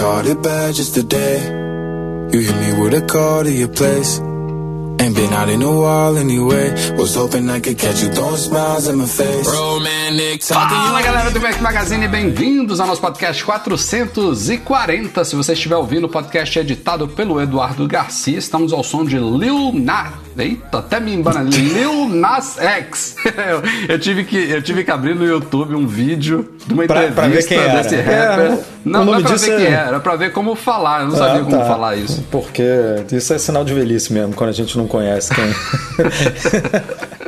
Caught it bad just today. You hit me with a call to your place. Ain't been out in a while anyway. Was hoping I could catch you throwing smiles in my face. Talking. Fala galera do Mac Magazine, bem-vindos ao nosso podcast 440. Se você estiver ouvindo, o podcast é editado pelo Eduardo Garcia. Estamos ao som de Lil Nas. Eita, até me embana. Lil Nas X. eu, tive que, eu tive que abrir no YouTube um vídeo de uma Pra- entrevista pra ver quem era. desse É, rapper. o não, não é pra ver é- quem era, era pra ver como falar. Eu não sabia Ah, como tá. falar isso. Porque isso é sinal de velhice mesmo, quando a gente não conhece quem.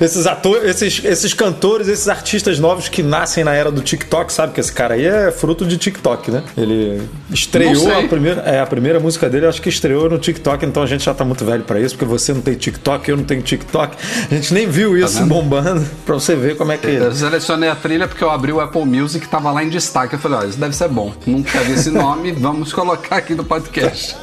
esses atores, esses, esses cantores, esses artistas novos que nascem na era do TikTok, sabe que esse cara aí é fruto de TikTok, né? Ele estreou a primeira, é, a primeira música dele, acho que estreou no TikTok, então a gente já tá muito velho pra isso, porque você não tem TikTok, eu não tenho TikTok. A gente nem viu isso Tá bombando pra você ver como é que Eu selecionei a trilha porque eu abri o Apple Music tava lá em destaque. Eu falei, ó, isso deve ser bom. Nunca vi esse nome, vamos colocar aqui no podcast.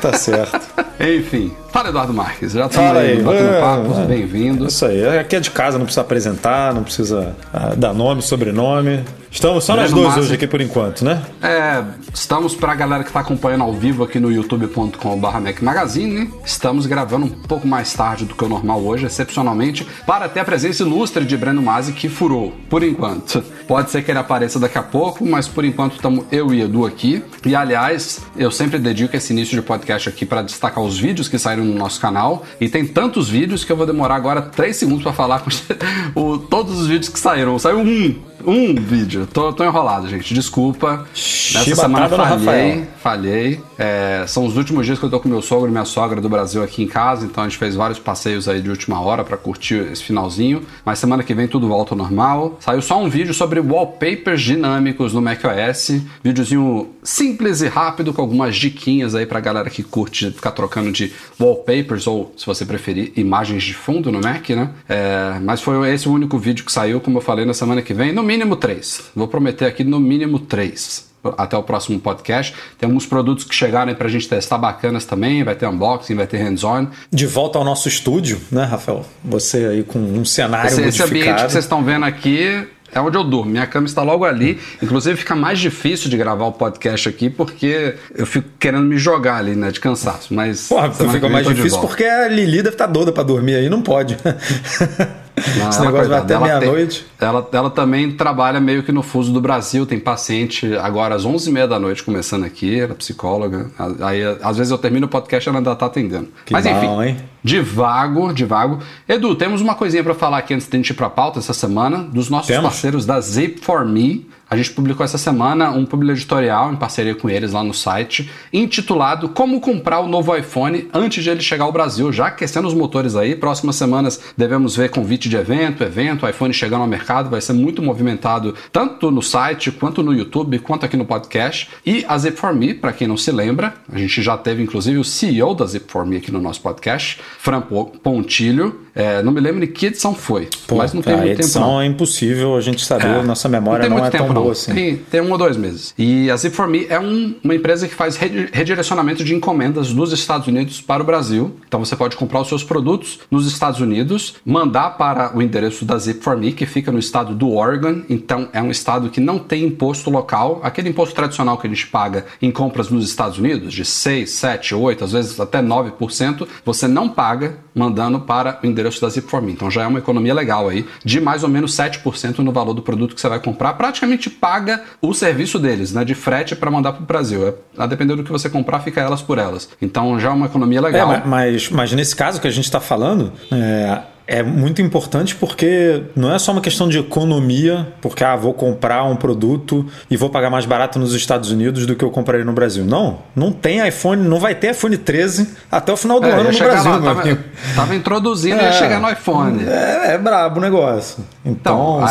tá certo. Enfim, fala Eduardo Marques, já Fala aí aí. batendo papo, é. Bem-vindo. Isso aí, aqui é de casa, não precisa apresentar, não precisa ah, dar nome, sobrenome. Estamos só nós dois hoje aqui por enquanto, né? É, estamos pra galera que tá acompanhando ao vivo aqui no youtube.com.br Mac Magazine. Estamos gravando um pouco mais tarde do que o normal hoje, excepcionalmente, para ter a presença ilustre de Breno Masi, que furou, por enquanto. Pode ser que ele apareça daqui a pouco, mas por enquanto estamos eu e Edu aqui. E aliás, eu sempre dedico esse início de podcast aqui para destacar os vídeos que saíram no nosso canal. E tem tantos vídeos que eu vou demorar agora 3 segundos para falar com o- todos os vídeos que saíram. Saiu um, um vídeo. Tô, tô enrolado, gente. Desculpa. Nessa semana falhei, falhei. É, são os últimos dias que eu tô com meu sogro e minha sogra do Brasil aqui em casa, então a gente fez vários passeios aí de última hora para curtir esse finalzinho. Mas semana que vem tudo volta ao normal. Saiu só um vídeo sobre wallpapers dinâmicos no macOS. Videozinho simples e rápido com algumas diquinhas aí pra galera que curte ficar trocando de wallpapers ou, se você preferir, imagens de fundo no Mac, né? É, mas foi esse o único vídeo que saiu, como eu falei, na semana que vem. No mínimo três. Vou prometer aqui no mínimo três até o próximo podcast. Tem alguns produtos que chegaram aí pra gente testar bacanas também. Vai ter unboxing, vai ter hands-on. De volta ao nosso estúdio, né, Rafael? Você aí com um cenário Esse, esse ambiente modificado. que vocês estão vendo aqui é onde eu durmo. Minha cama está logo ali. Inclusive fica mais difícil de gravar o podcast aqui porque eu fico querendo me jogar ali, né, de cansaço. Mas Porra, fica mais difícil porque a Lili deve estar doida pra dormir aí, não pode. Não, Esse ela, negócio vai até meia-noite. Ela, ela também trabalha meio que no fuso do Brasil, tem paciente agora às 11h30 da noite começando aqui, ela é psicóloga. Aí às vezes eu termino o podcast e ela ainda tá atendendo. Que Mas enfim, bom, hein? devago, devago. Edu, temos uma coisinha pra falar aqui antes de a gente ir pra pauta essa semana, dos nossos Temos. parceiros da Zip for Me. A gente publicou essa semana um publi editorial em parceria com eles lá no site, intitulado Como comprar o novo iPhone antes de ele chegar ao Brasil, já aquecendo os motores aí. Próximas semanas devemos ver convite de evento, evento, iPhone chegando ao mercado, vai ser muito movimentado tanto no site, quanto no YouTube, quanto aqui no podcast. E a Zip for Me, para quem não se lembra, a gente já teve inclusive o CEO da Zip for Me aqui no nosso podcast, Fran Po- Pontilho. É, não me lembro de que edição foi, Pô, mas não tem muito tempo. edição não. é impossível a gente saber, nossa memória tem não, é tão tempo, boa não. assim. Tem, tem um ou dois meses. E a Zip4Me é um- uma empresa que faz redi- redirecionamento de encomendas dos Estados Unidos para o Brasil. Então você pode comprar os seus produtos nos Estados Unidos, mandar para o endereço da Zip4Me, que fica no estado do Oregon. Então é um estado que não tem imposto local, aquele imposto tradicional que a gente paga em compras nos Estados Unidos, de 6, 7, 8, às vezes até 9%, você não paga mandando para o endereço da Zip4Me. Então já é uma economia legal aí, de mais ou menos 7% no valor do produto que você vai comprar. Praticamente paga o serviço deles, né, de frete para mandar para o Brasil. É, a depender do que você comprar, fica elas por elas. Então já é uma economia É, legal. ma- mas, mas nesse caso que a gente está falando, é, é muito importante porque não é só uma questão de economia, porque ah, vou comprar um produto e vou pagar mais barato nos Estados Unidos do que eu compraria no Brasil. Não, não tem iPhone, não vai ter iPhone 13 até o final do É, ano no Brasil. lá, tava, tava introduzindo e É. ia chegar no iPhone. É, é brabo o negócio. Então, Então,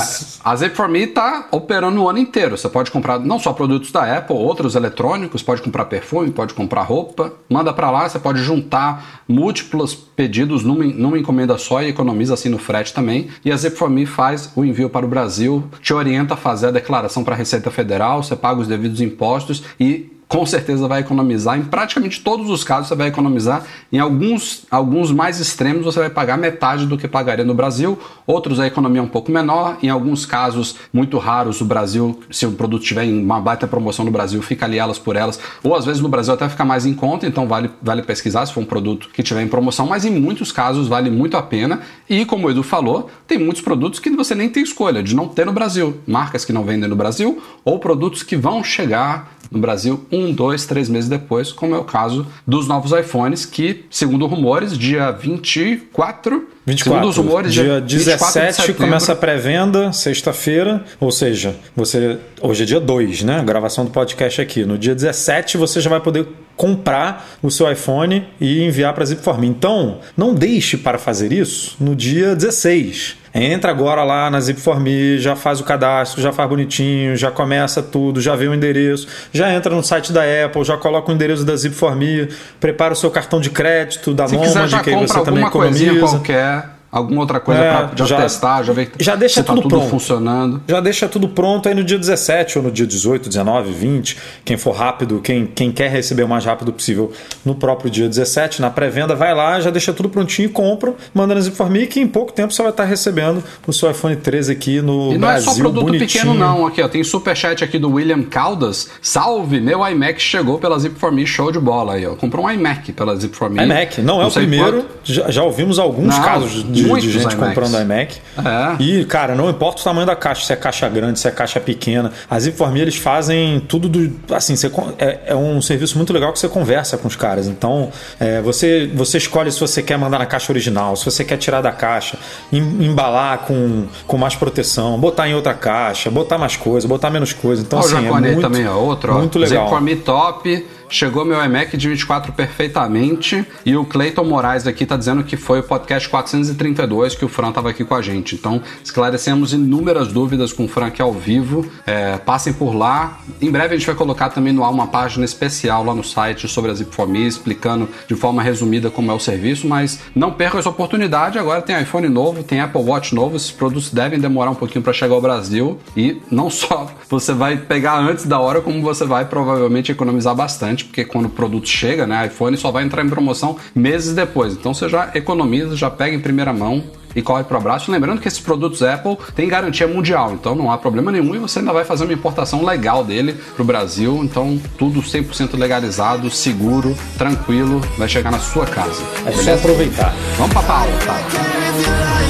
a, a Zip4Me está operando o ano inteiro. Você pode comprar não só produtos da Apple, outros eletrônicos, pode comprar perfume, pode comprar roupa, manda para lá, você pode juntar múltiplos pedidos numa, numa encomenda só e economiza assim no frete também. E a Zip4Me faz o envio para o Brasil, te orienta a fazer a declaração para a Receita Federal, você paga os devidos impostos e com certeza vai economizar. Em praticamente todos os casos você vai economizar. Em alguns, alguns mais extremos você vai pagar metade do que pagaria no Brasil. Outros a economia é um pouco menor. Em alguns casos muito raros o Brasil, se o produto tiver em uma baita promoção no Brasil, fica ali elas por elas. Ou às vezes no Brasil até fica mais em conta, então vale, vale pesquisar se for um produto que tiver em promoção. Mas em muitos casos vale muito a pena. E como o Edu falou, tem muitos produtos que você nem tem escolha de não ter no Brasil. Marcas que não vendem no Brasil ou produtos que vão chegar no Brasil um, dois, três meses depois, como é o caso dos novos iPhones, que, segundo rumores, dia 24, 24. segundo os rumores, dia 24 de 17 setembro, começa a pré-venda, sexta-feira, ou seja, você hoje é dia 2, né? Gravação do podcast aqui. No dia 17 você já vai poder comprar o seu iPhone e enviar para a Zipform. Então, não deixe para fazer isso no dia 16. Entra agora lá na Zip4Me, já faz o cadastro, já faz bonitinho, já começa tudo, já vê o endereço, já entra no site da Apple, já coloca o endereço da Zip4Me, prepara o seu cartão de crédito da Se quiser, que aí compra você também economiza. qualquer, alguma outra coisa É, pra já, já- testar, já ver já deixa se tá tudo tudo pronto. funcionando. Já deixa tudo pronto aí no dia 17 ou no dia 18, 19, 20. Quem for rápido, quem, quem quer receber o mais rápido possível no próprio dia 17, na pré-venda, vai lá, já deixa tudo prontinho e compra, manda nas Informe que em pouco tempo você vai estar recebendo o seu iPhone 13 aqui no E não Brasil. é só produto bonitinho. pequeno, não. Aqui, ó, tem superchat aqui do William Caldas. Salve, meu iMac chegou pela Zip4Me, show de bola aí, ó. Comprou um iMac pela Zip4Me. iMac, não é o primeiro. Já, já ouvimos alguns Não, casos de, de muitos gente iMacs. comprando iMac. É. E, cara, não importa o tamanho da caixa, se é caixa grande, se é caixa pequena. As Informe, eles fazem tudo do. Assim, você é, é um serviço muito legal que você conversa com os caras. Então, é, você, você escolhe se você quer mandar na caixa original, se você quer tirar da caixa, em- embalar com, com mais proteção, botar em outra caixa, botar mais coisa, botar menos coisa. Então, o assim, é Jacone aí muito, também, ó, outro, ó. muito legal. Zip4Me top. Chegou meu iMac de 24 perfeitamente. E o Cleiton Moraes aqui tá dizendo que foi o podcast 432 que o Fran tava aqui com a gente. Então, esclarecemos inúmeras dúvidas com o Fran aqui ao vivo. É, passem por lá. Em breve a gente vai colocar também no ar uma página especial lá no site sobre a Zip4Me, explicando de forma resumida como é o serviço. Mas não percam essa oportunidade. Agora tem iPhone novo, tem Apple Watch novo. Esses produtos devem demorar um pouquinho para chegar ao Brasil. E não só você vai pegar antes da hora, como você vai provavelmente economizar bastante, porque quando o produto chega, né, iPhone só vai entrar em promoção meses depois. Então você já economiza, já pega em primeira mão e corre para o abraço. Lembrando que esses produtos Apple têm garantia mundial, então não há problema nenhum e você ainda vai fazer uma importação legal dele para o Brasil. Então tudo 100% legalizado, seguro, tranquilo, vai chegar na sua casa. É só aproveitar. Vamos para Paulo, tá?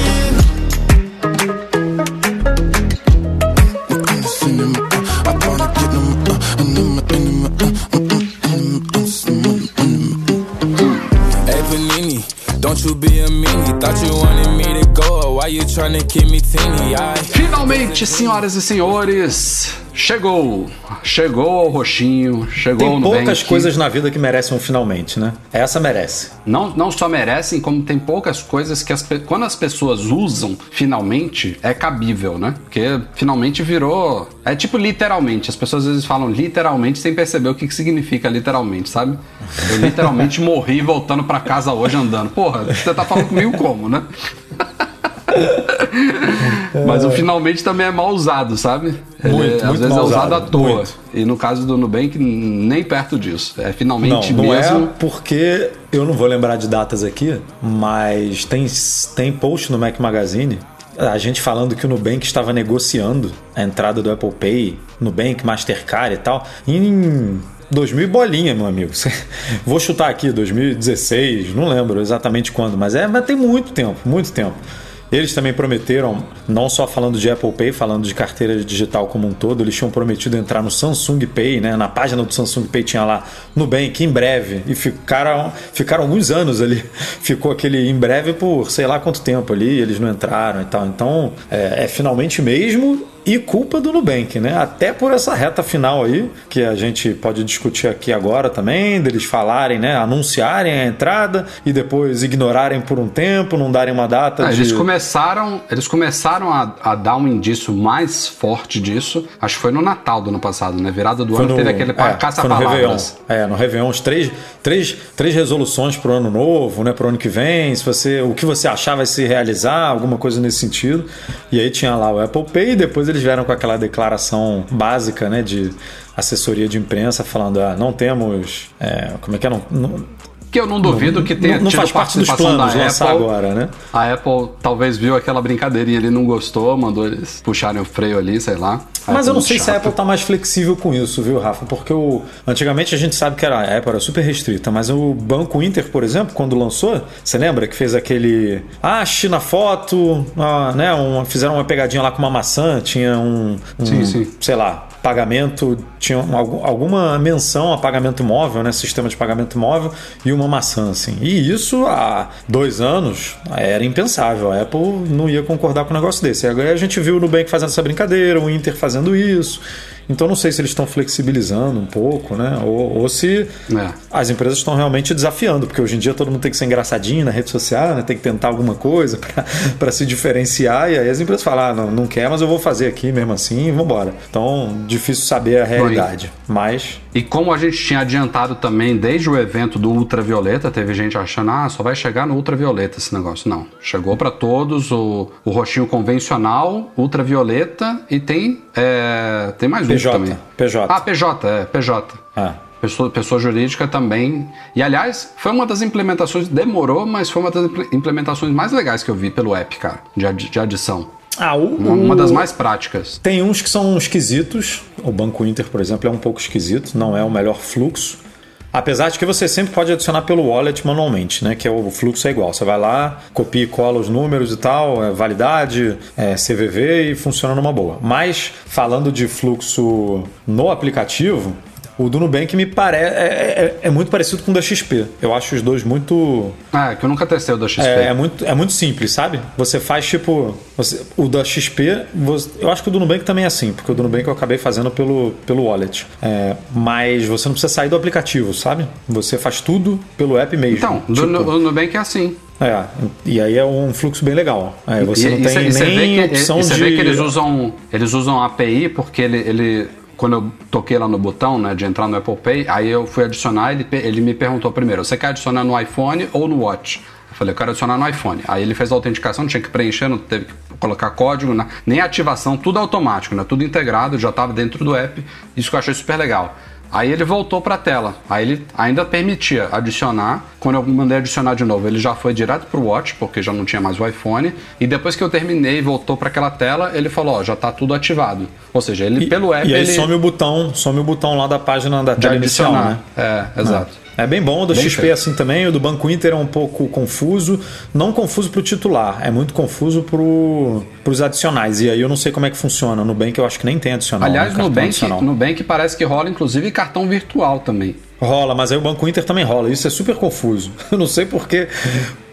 Don't you be a meanie. Thought you wanted me to go, why you tryna keep me teeny? Finalmente, senhoras e senhores, chegou! Chegou ao roxinho, chegou Tem poucas Nubank. coisas na vida que merecem um finalmente, né? Essa merece. Não, não só merecem, como tem poucas coisas que as, quando as pessoas usam finalmente, é cabível, né? Porque finalmente virou. É tipo literalmente. As pessoas às vezes falam literalmente sem perceber o que, que significa literalmente, sabe? Eu literalmente morri voltando pra casa hoje andando. Porra, você tá falando comigo como, né? Mas o finalmente também é mal usado, sabe? Ele, Muito, às muito vezes mal é usado à usado, toa. muito. E no caso do Nubank, nem perto disso. É Não, finalmente não mesmo. é porque eu não vou lembrar de datas aqui, mas tem, tem post no Mac Magazine a gente falando que o Nubank estava negociando a entrada do Apple Pay, Nubank, Mastercard e tal, em 2000 e bolinha, meu amigo. Vou chutar aqui, 2016, não lembro exatamente quando, mas é, mas tem muito tempo, muito tempo. Eles também prometeram, não só falando de Apple Pay, falando de carteira digital como um todo, eles tinham prometido entrar no Samsung Pay, né? Na página do Samsung Pay tinha lá Nubank em breve. E ficaram, ficaram alguns anos ali. Ficou aquele em breve por sei lá quanto tempo ali, eles não entraram e tal. Então, é, é finalmente mesmo e culpa do Nubank, né? Até por essa reta final aí, que a gente pode discutir aqui agora também, deles falarem, né? Anunciarem a entrada e depois ignorarem por um tempo, não darem uma data ah, de... Eles começaram, eles começaram a, a, dar um indício mais forte disso, acho que foi no Natal do ano passado, né? Virada do foi ano no, teve aquele é, caça-palavras. É, no Réveillon, três, três, três resoluções pro ano novo, né? Pro ano que vem, se você, o que você achar vai se realizar, alguma coisa nesse sentido. E aí tinha lá o Apple Pay e depois eles vieram com aquela declaração básica, né, de assessoria de imprensa falando, ah, não temos, é, como é que é, não, não que eu não duvido não, que tenha não, não faz parte dos planos da Apple. agora, né? A Apple talvez viu aquela brincadeirinha ali, não gostou, mandou eles puxarem o freio ali, sei lá. Mas eu não sei chato. se a Apple tá mais flexível com isso, viu, Rafa? Porque o, antigamente a gente sabe que era, a Apple era super restrita, mas o Banco Inter, por exemplo, quando lançou, você lembra que fez aquele. Ah, China foto, ah, né? Um, fizeram uma pegadinha lá com uma maçã, tinha um. um sim, sim. Sei lá, pagamento, tinha alguma menção a pagamento móvel, né? Sistema de pagamento móvel e uma maçã, assim. E isso há dois anos era impensável. A Apple não ia concordar com um negócio desse. E agora a gente viu o Nubank fazendo essa brincadeira, o Inter fazendo isso. Então não sei se eles estão flexibilizando um pouco, né? Ou, ou se é. as empresas estão realmente desafiando, porque hoje em dia todo mundo tem que ser engraçadinho na rede social, né? tem que tentar alguma coisa para se diferenciar, e aí as empresas falam, ah, não, não quer, mas eu vou fazer aqui mesmo assim e embora. Então, difícil saber a realidade. Mas. E como a gente tinha adiantado também desde o evento do ultravioleta, teve gente achando, ah, só vai chegar no ultravioleta esse negócio. Não. Chegou para todos o, o roxinho convencional, ultravioleta e tem, é, tem mais um PJ, também. PJ. Ah, PJ, é, PJ. Ah. Pessoa, pessoa jurídica também. E aliás, foi uma das implementações, demorou, mas foi uma das implementações mais legais que eu vi pelo app, cara, de, de adição. Ah, o, uma, uma, das mais práticas. Tem uns que são esquisitos. O Banco Inter, por exemplo, é um pouco esquisito, não é o melhor fluxo. Apesar de que você sempre pode adicionar pelo wallet manualmente, né? Que é o fluxo é igual. Você vai lá, copia e cola os números e tal, é validade, é CVV e funciona numa boa. Mas falando de fluxo no aplicativo, o do Nubank me parece. É, é, é, muito parecido com o da XP. Eu acho os dois muito. Ah, é que eu nunca testei o da XP. É, é, muito, é muito simples, sabe? Você faz tipo. Você, o da XP, você, eu acho que o do Nubank também é assim, porque o do Nubank eu acabei fazendo pelo, pelo wallet. É, mas você não precisa sair do aplicativo, sabe? Você faz tudo pelo app mesmo. Então, tipo, do Nubank é assim. É, e aí é um fluxo bem legal. É, você e, não tem e nem que, opção e você de... vê que eles usam, eles usam API porque ele, ele quando eu toquei lá no botão, né, de entrar no Apple Pay, aí eu fui adicionar, ele, ele me perguntou primeiro, você quer adicionar no iPhone ou no Watch? Eu falei, eu quero adicionar no iPhone. Aí ele fez a autenticação, tinha que preencher, não teve que colocar código, né? nem ativação, tudo automático, né? tudo integrado, já estava dentro do app, isso que eu achei super legal. Aí ele voltou para a tela. Aí ele ainda permitia adicionar. Quando eu mandei adicionar de novo, ele já foi direto para o Watch, porque já não tinha mais o iPhone. E depois que eu terminei e voltou para aquela tela, ele falou: ó, já está tudo ativado. Ou seja, ele e, pelo app. E aí ele... some o botão, some o botão lá da página da tela inicial, né? É, exato. É bem bom, o do bem XP é assim também, o do Banco Inter é um pouco confuso, não confuso para o titular, é muito confuso para os adicionais. E aí eu não sei como é que funciona. No Nubank eu acho que nem tem adicional. Aliás, né, no Nubank, Nubank parece que rola inclusive cartão virtual também. Rola, mas aí o Banco Inter também rola. Isso é super confuso. Eu não sei por que,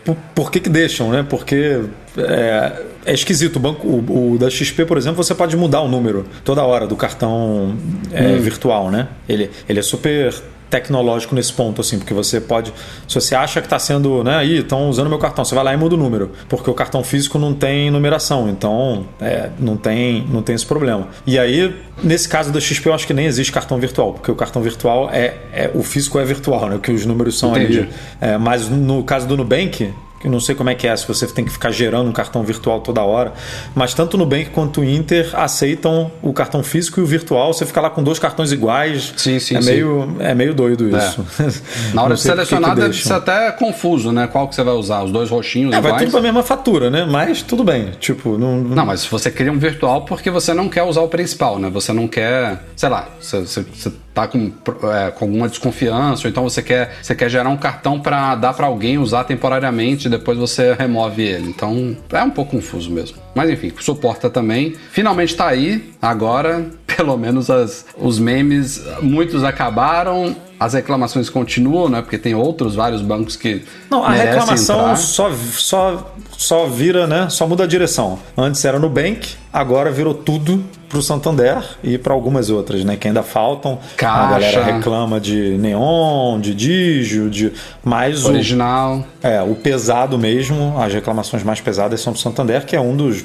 por, por que, que deixam, né? Porque é, é esquisito. O, banco, o, o, da XP, por exemplo, você pode mudar o número toda hora do cartão é, hum. virtual, né? Ele, ele é super tecnológico nesse ponto, assim, porque você pode. Se você acha que está sendo, né, aí, estão usando meu cartão, você vai lá e muda o número, porque o cartão físico não tem numeração, então é, não, tem, não tem esse problema. E aí, nesse caso da XP, eu acho que nem existe cartão virtual, porque o cartão virtual é, é o físico é virtual, né, que os números são Entendi. ali. É, mas no caso do Nubank, eu não sei como é que é, se você tem que ficar gerando um cartão virtual toda hora. Mas tanto o Nubank quanto o Inter aceitam o cartão físico e o virtual. Você fica lá com dois cartões iguais. Sim, sim, é sim. Meio, é meio doido é. isso. É. Na hora de selecionar que que deve ser até confuso, né? Qual que você vai usar? Os dois roxinhos é, iguais? vai tudo pra mesma fatura, né? Mas tudo bem. Tipo, não... Não, mas você cria um virtual porque você não quer usar o principal, né? Você não quer... Sei lá, você, você, você tá com, é, com alguma desconfiança, ou então você quer, você quer gerar um cartão para dar para alguém usar temporariamente e depois você remove ele. Então é um pouco confuso mesmo. Mas enfim, suporta também. Finalmente está aí, agora, pelo menos as, os memes, muitos acabaram as reclamações continuam, né? Porque tem outros vários bancos que. Não, a reclamação só, só, só vira, né? Só muda a direção. Antes era no Bank, agora virou tudo para o Santander e para algumas outras, né? Que ainda faltam. Caixa. A galera reclama de Neon, de Digio, de mais original. O, é, o pesado mesmo. As reclamações mais pesadas são do Santander, que é um dos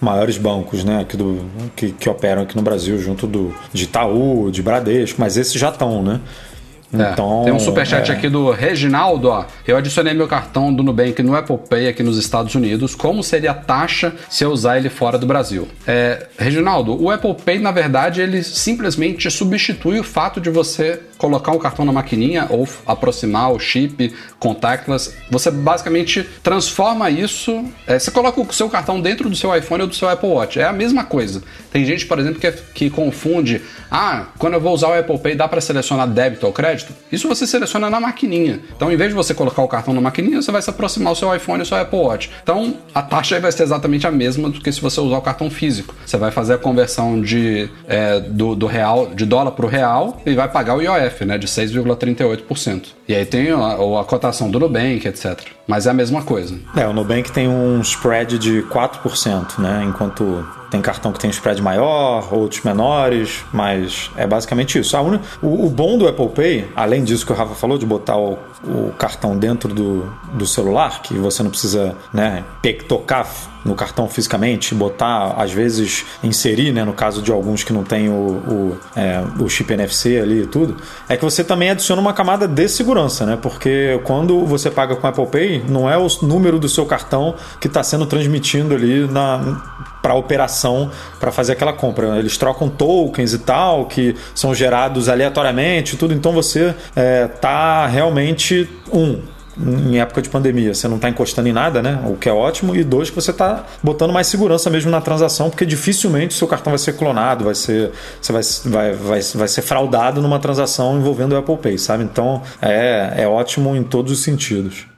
maiores bancos né, aqui do, que, que operam aqui no Brasil, junto do, de Itaú, de Bradesco, mas esses já estão, né? É, então, tem um superchat é... aqui do Reginaldo, ó. Eu adicionei meu cartão do Nubank no Apple Pay aqui nos Estados Unidos. Como seria a taxa se eu usar ele fora do Brasil? É, Reginaldo, o Apple Pay, na verdade, ele simplesmente substitui o fato de você colocar um cartão na maquininha ou aproximar o chip, contactless. Você basicamente transforma isso. É, você coloca o seu cartão dentro do seu iPhone ou do seu Apple Watch. É a mesma coisa. Tem gente, por exemplo, que, que confunde. Ah, quando eu vou usar o Apple Pay, dá para selecionar débito ou crédito? Crédito. Isso você seleciona na maquininha. Então, em vez de você colocar o cartão na maquininha, você vai se aproximar o seu iPhone e o seu Apple Watch. Então, a taxa vai ser exatamente a mesma do que se você usar o cartão físico. Você vai fazer a conversão de, é, do, do real, de dólar para o real e vai pagar o IOF, né, de 6,38%. E aí tem a, a cotação do Nubank, etc. Mas é a mesma coisa. É, o Nubank tem um spread de 4%, né? Enquanto tem cartão que tem um spread maior, outros menores, mas é basicamente isso. Un... O, o, bom do Apple Pay, além disso que o Rafa falou, de botar o, o cartão dentro do, do celular, que você não precisa né, tocar no cartão fisicamente, botar, às vezes, inserir, né, no caso de alguns que não tem o, o, é, o chip NFC ali e tudo, é que você também adiciona uma camada de segurança, né? Porque quando você paga com Apple Pay, não é o número do seu cartão que está sendo transmitindo ali para a operação para fazer aquela compra. Eles trocam tokens e tal, que são gerados aleatoriamente tudo, então você é, tá realmente um em época de pandemia, você não está encostando em nada, né? O que é ótimo. E dois, que você está botando mais segurança mesmo na transação, porque dificilmente o seu cartão vai ser clonado, vai ser, você vai, vai, vai, vai ser fraudado numa transação envolvendo o Apple Pay, sabe? Então é, é ótimo em todos os sentidos.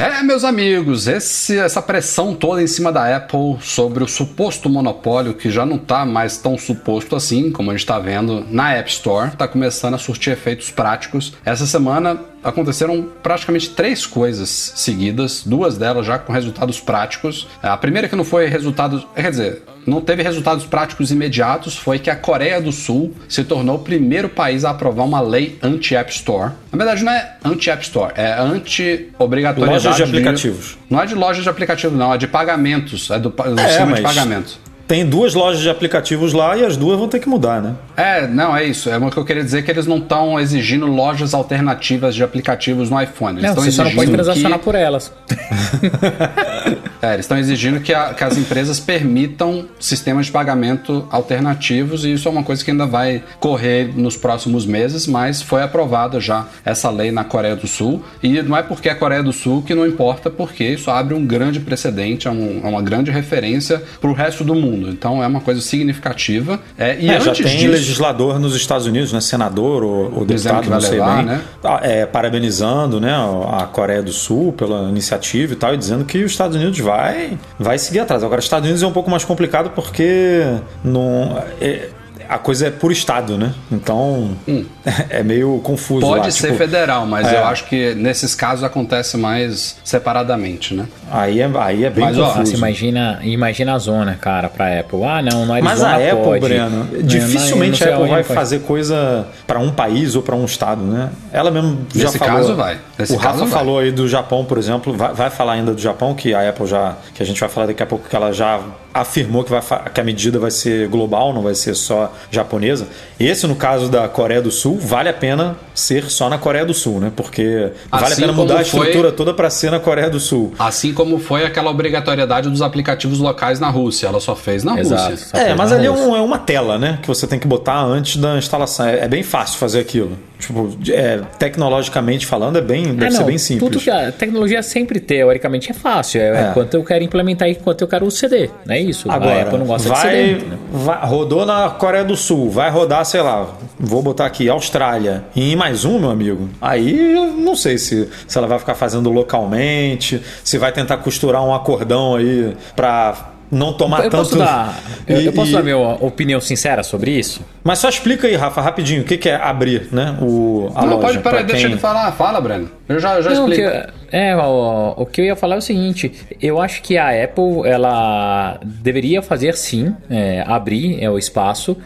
É, meus amigos, esse, essa pressão toda em cima da Apple sobre o suposto monopólio, que já não está mais tão suposto assim, como a gente está vendo na App Store, está começando a surtir efeitos práticos. Essa semana aconteceram praticamente três coisas seguidas, duas delas já com resultados práticos. A primeira que não foi resultado, quer dizer, não teve resultados práticos imediatos foi que a Coreia do Sul se tornou o primeiro país a aprovar uma lei anti-App Store. Na verdade, não é anti-App Store, é anti-obrigatoriedade. Lojas de aplicativos. De... Não é de lojas de aplicativos, não, é de pagamentos, é do, do é, sistema de pagamento tem duas lojas de aplicativos lá e as duas vão ter que mudar, né? É, não, é isso. É o que eu queria dizer que eles não estão exigindo lojas alternativas de aplicativos no iPhone. Eles não, você só não pode transacionar que... por elas. é, eles estão exigindo que, a, que, as empresas permitam sistemas de pagamento alternativos e isso é uma coisa que ainda vai correr nos próximos meses, mas foi aprovada já essa lei na Coreia do Sul. E não é porque é a Coreia do Sul que não importa, porque isso abre um grande precedente, é, um, é uma grande referência para o resto do mundo mundo. Então é uma coisa significativa. É, e é, já tem disso, legislador nos Estados Unidos, né, senador ou, ou deputado, não sei levar, bem, né? Tá, é, parabenizando né, a Coreia do Sul pela iniciativa e tal, e dizendo que os Estados Unidos vai, vai seguir atrás. Agora, os Estados Unidos é um pouco mais complicado porque não, é, a coisa é por estado, né? Então hum. é meio confuso. Pode lá, ser tipo, federal, mas é. eu acho que nesses casos acontece mais separadamente, né? Aí é, aí é bem mas, confuso. Ó, você imagina, imagina a zona, cara, para Apple. Ah, não, não é Mas a Apple, pode. Breno, dificilmente a Apple vai fazer coisa para um país ou para um estado, né? Ela mesmo já Nesse falou. Caso vai. Nesse o Rafa vai. falou aí do Japão, por exemplo, vai, vai falar ainda do Japão que a Apple já que a gente vai falar daqui a pouco que ela já afirmou que, vai, que a medida vai ser global, não vai ser só japonesa. Esse, no caso da Coreia do Sul, vale a pena ser só na Coreia do Sul, né? Porque assim vale a pena mudar a estrutura foi... toda para ser na Coreia do Sul. Assim como foi aquela obrigatoriedade dos aplicativos locais na Rússia. Ela só fez na Exato, Rússia. É, mas ali é, um, é, uma tela, né? Que você tem que botar antes da instalação. É, é bem fácil fazer aquilo. Tipo, é, tecnologicamente falando, é bem, deve É, ser bem simples. Tudo que a tecnologia sempre, teoricamente, é fácil. É, É. quanto eu quero implementar e quanto eu quero o CD. Não é isso. a Agora, Apple não gosta vai, de CD. né? vai- rodou na Coreia do Sul, vai rodar, sei lá, vou botar aqui, Austrália, e em mais um, meu amigo. Aí não sei se, se ela vai ficar fazendo localmente, se vai tentar costurar um acordão aí pra não tomar Eu tanto. posso dar, eu, E- eu posso e- dar minha opinião sincera sobre isso? Mas só explica aí, Rafa, rapidinho, o que, que é abrir, né? O, a não, loja. pode, peraí, pra deixa quem- ele falar. Fala, Breno. Eu já, já Não, explico. que- é, o, o que eu ia falar é o seguinte: eu acho que a Apple ela deveria fazer sim, é, abrir é, o espaço.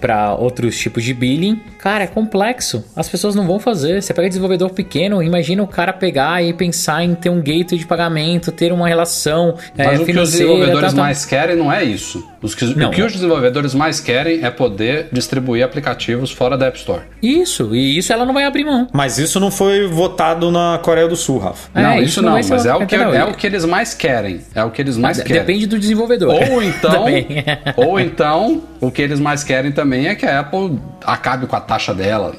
Para outros tipos de billing, cara, é complexo. As pessoas não vão fazer. Você pega desenvolvedor pequeno, imagina o cara pegar e pensar em ter um gateway de pagamento, ter uma relação é, Mas o que os financeira. desenvolvedores tá, tá. mais querem não é isso. Os que- Não. o que os desenvolvedores mais querem é poder distribuir aplicativos fora da App Store. Isso, e isso ela não vai abrir mão. Mas isso não foi votado na Coreia do Sul, Rafa. É, não, isso isso não não, mas é o, que, entendeu? é o que eles mais querem. É o que eles mais querem. Depende do desenvolvedor. Ou então, ou então, o que eles mais querem também é que a Apple acabe com a taxa dela.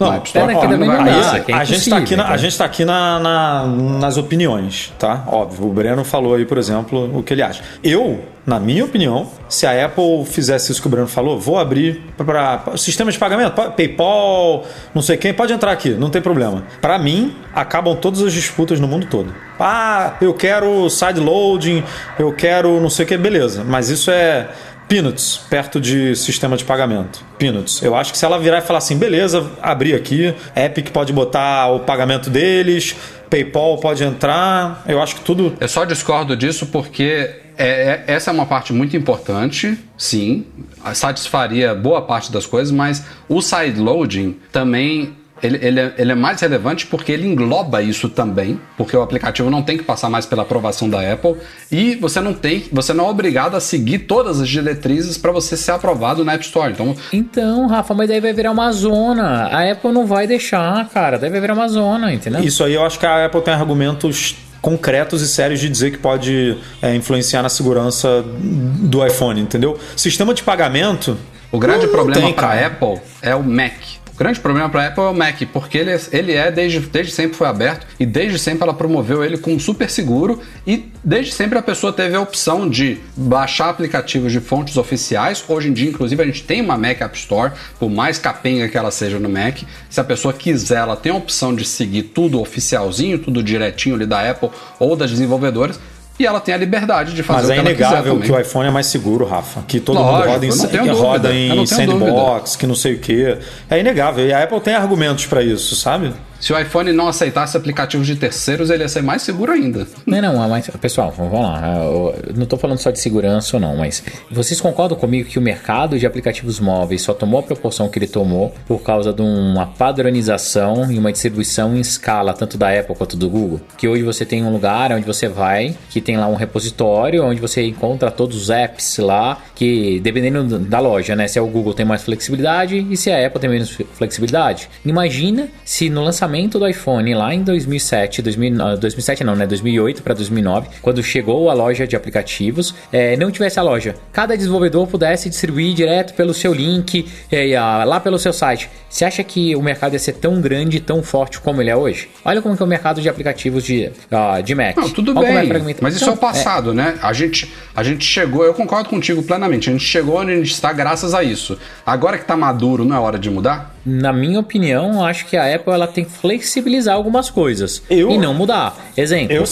Não, App Store. Ó, vai não que é a, gente tá aqui na, a gente tá aqui na, na- nas opiniões, tá? Óbvio. O Breno falou aí, por exemplo, o que ele acha. Eu, na minha opinião, se a Apple fizesse isso que o Breno falou, vou abrir para sistema de pagamento, pa- PayPal, não sei quem, pode entrar aqui, não tem problema. Para mim, acabam todas as disputas no mundo todo. Ah, eu quero sideloading, eu quero não sei o que, beleza. Mas isso é Peanuts, perto de sistema de pagamento. Peanuts. Eu acho que se ela virar e falar assim, beleza, abrir aqui, Epic pode botar o pagamento deles, PayPal pode entrar, eu acho que tudo. Eu só discordo disso porque é- é- essa é uma parte muito importante, sim, satisfaria boa parte das coisas, mas o sideloading também ele, ele é, ele é mais relevante porque ele engloba isso também, porque o aplicativo não tem que passar mais pela aprovação da Apple e você não tem, você não é obrigado a seguir todas as diretrizes para você ser aprovado na App Store. Então, Então, Rafa, mas daí vai virar uma zona. A Apple não vai deixar, cara. Daí vai virar uma zona, entendeu? Isso aí eu acho que a Apple tem argumentos concretos e sérios de dizer que pode é, influenciar na segurança do iPhone, entendeu? Sistema de pagamento. O grande problema para a. Apple é o Mac. Grande problema para a Apple é o Mac, porque ele, é- ele é, desde, desde sempre foi aberto e desde sempre ela promoveu ele como super seguro e desde sempre a pessoa teve a opção de baixar aplicativos de fontes oficiais. Hoje em dia, inclusive, a gente tem uma Mac App Store, por mais capenga que ela seja no Mac. Se a pessoa quiser, ela tem a opção de seguir tudo oficialzinho, tudo direitinho ali da Apple ou das desenvolvedoras. E ela tem a liberdade de fazer Mas o é que quiser inegável que o iPhone é mais seguro, Rafa. Que todo mundo Lógico, roda em, dúvida, roda em sandbox, que não sei o que. É inegável. E a Apple tem argumentos para isso, sabe? Se o iPhone não aceitasse aplicativos de terceiros, ele ia ser mais seguro ainda. Não, não, mas, pessoal, vamos lá. Eu não estou falando só de segurança ou não, mas vocês concordam comigo que o mercado de aplicativos móveis só tomou a proporção que ele tomou por causa de uma padronização e uma distribuição em escala, tanto da Apple quanto do Google? Que hoje você tem um lugar onde você vai, que tem lá um repositório, onde você encontra todos os apps lá, que dependendo da loja, né? Se é o Google tem mais flexibilidade e se a Apple tem menos flexibilidade. Imagina se no lançamento do iPhone lá em 2007, 2000, ah, 2007 não, né? 2008 para 2009, quando chegou a loja de aplicativos, eh, não tivesse a loja. Cada desenvolvedor pudesse distribuir direto pelo seu link, eh, ah, lá pelo seu site. Você acha que o mercado ia ser tão grande, tão forte como ele é hoje? Olha como que é o mercado de aplicativos de, ah, de Mac. Não, tudo Olha é bem, fragmentado. mas isso é o Então, passado, né? A gente, a gente chegou, eu concordo contigo plenamente, a gente chegou onde a gente está graças a isso. Agora que está maduro, não é hora de mudar? Na minha opinião, acho que a Apple ela tem que flexibilizar algumas coisas Eu- e não mudar. Exemplo. Eu, tá?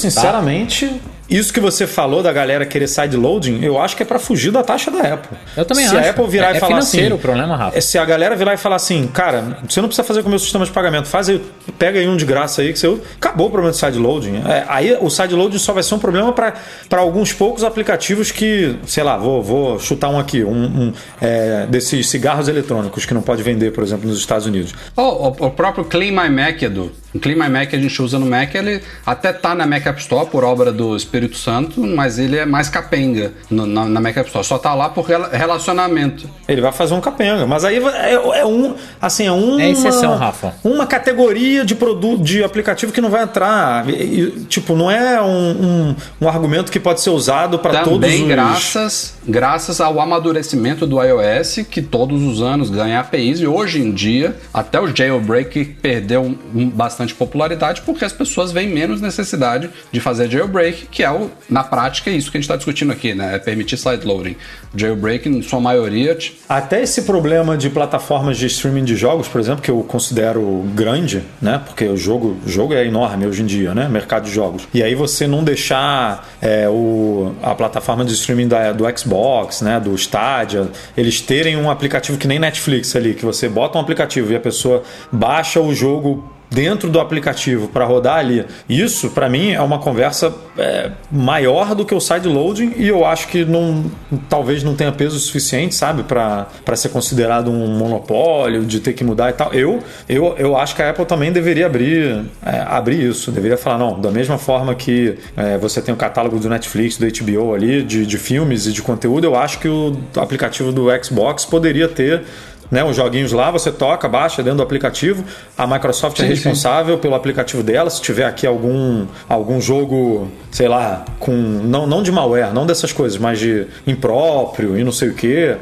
Isso que você falou da galera querer sideloading, eu acho que é para fugir da taxa da Apple. Eu também se acho. a Apple virar É- e é falar financeiro assim. o problema, Rafa. é, Se a galera virar e falar assim, cara, você não precisa fazer com o meu sistema de pagamento, faz aí, pega aí um de graça aí que você. Acabou o problema de sideloading. É, aí o sideloading só vai ser um problema para alguns poucos aplicativos que, sei lá, vou, vou chutar um aqui, um, um, é, desses cigarros eletrônicos que não pode vender, por exemplo, nos Estados Unidos. Oh, o, o próprio Clean My Mac, Edu, O Clean My Mac a gente usa no Mac, ele até tá na Mac App Store por obra do Espírito Santo, mas ele é mais capenga no, na, na, Mac App Store. Só tá lá por relacionamento. Ele vai fazer um capenga, mas aí é, é um, assim, é uma... É exceção, Rafa. Uma categoria de produto, de aplicativo que não vai entrar. E, tipo, não é um, um, um argumento que pode ser usado para todos os... Também graças, graças ao amadurecimento do iOS, que todos os anos ganha APIs e hoje em dia, até o jailbreak perdeu bastante popularidade porque as pessoas veem menos necessidade de fazer jailbreak, que é o, na prática isso que a gente está discutindo aqui, né? É permitir side loading. Jailbreak, em sua maioria. Até esse problema de plataformas de streaming de jogos, por exemplo, que eu considero grande, né? Porque o jogo, jogo é enorme hoje em dia, né? Mercado de jogos. E aí você não deixar é, o, a plataforma de streaming da, do Xbox, né? Do Stadia, eles terem um aplicativo que nem Netflix ali, que você bota um aplicativo e a pessoa baixa o jogo dentro do aplicativo para rodar ali. Isso, para mim, é uma conversa é, maior do que o side loading e eu acho que não, talvez não tenha peso suficiente, sabe, para ser considerado um monopólio, de ter que mudar e tal. Eu, eu, eu acho que a Apple também deveria abrir, é, abrir isso, deveria falar, não, da mesma forma que é, você tem o catálogo do Netflix, do HBO ali, de, de filmes e de conteúdo, eu acho que o aplicativo do Xbox poderia ter né, os joguinhos lá, você toca, baixa dentro do aplicativo. A Microsoft é sim, é responsável sim. pelo aplicativo dela. Se tiver aqui algum, algum jogo, sei lá, com não, não de malware, não dessas coisas, mas de impróprio e não sei o que,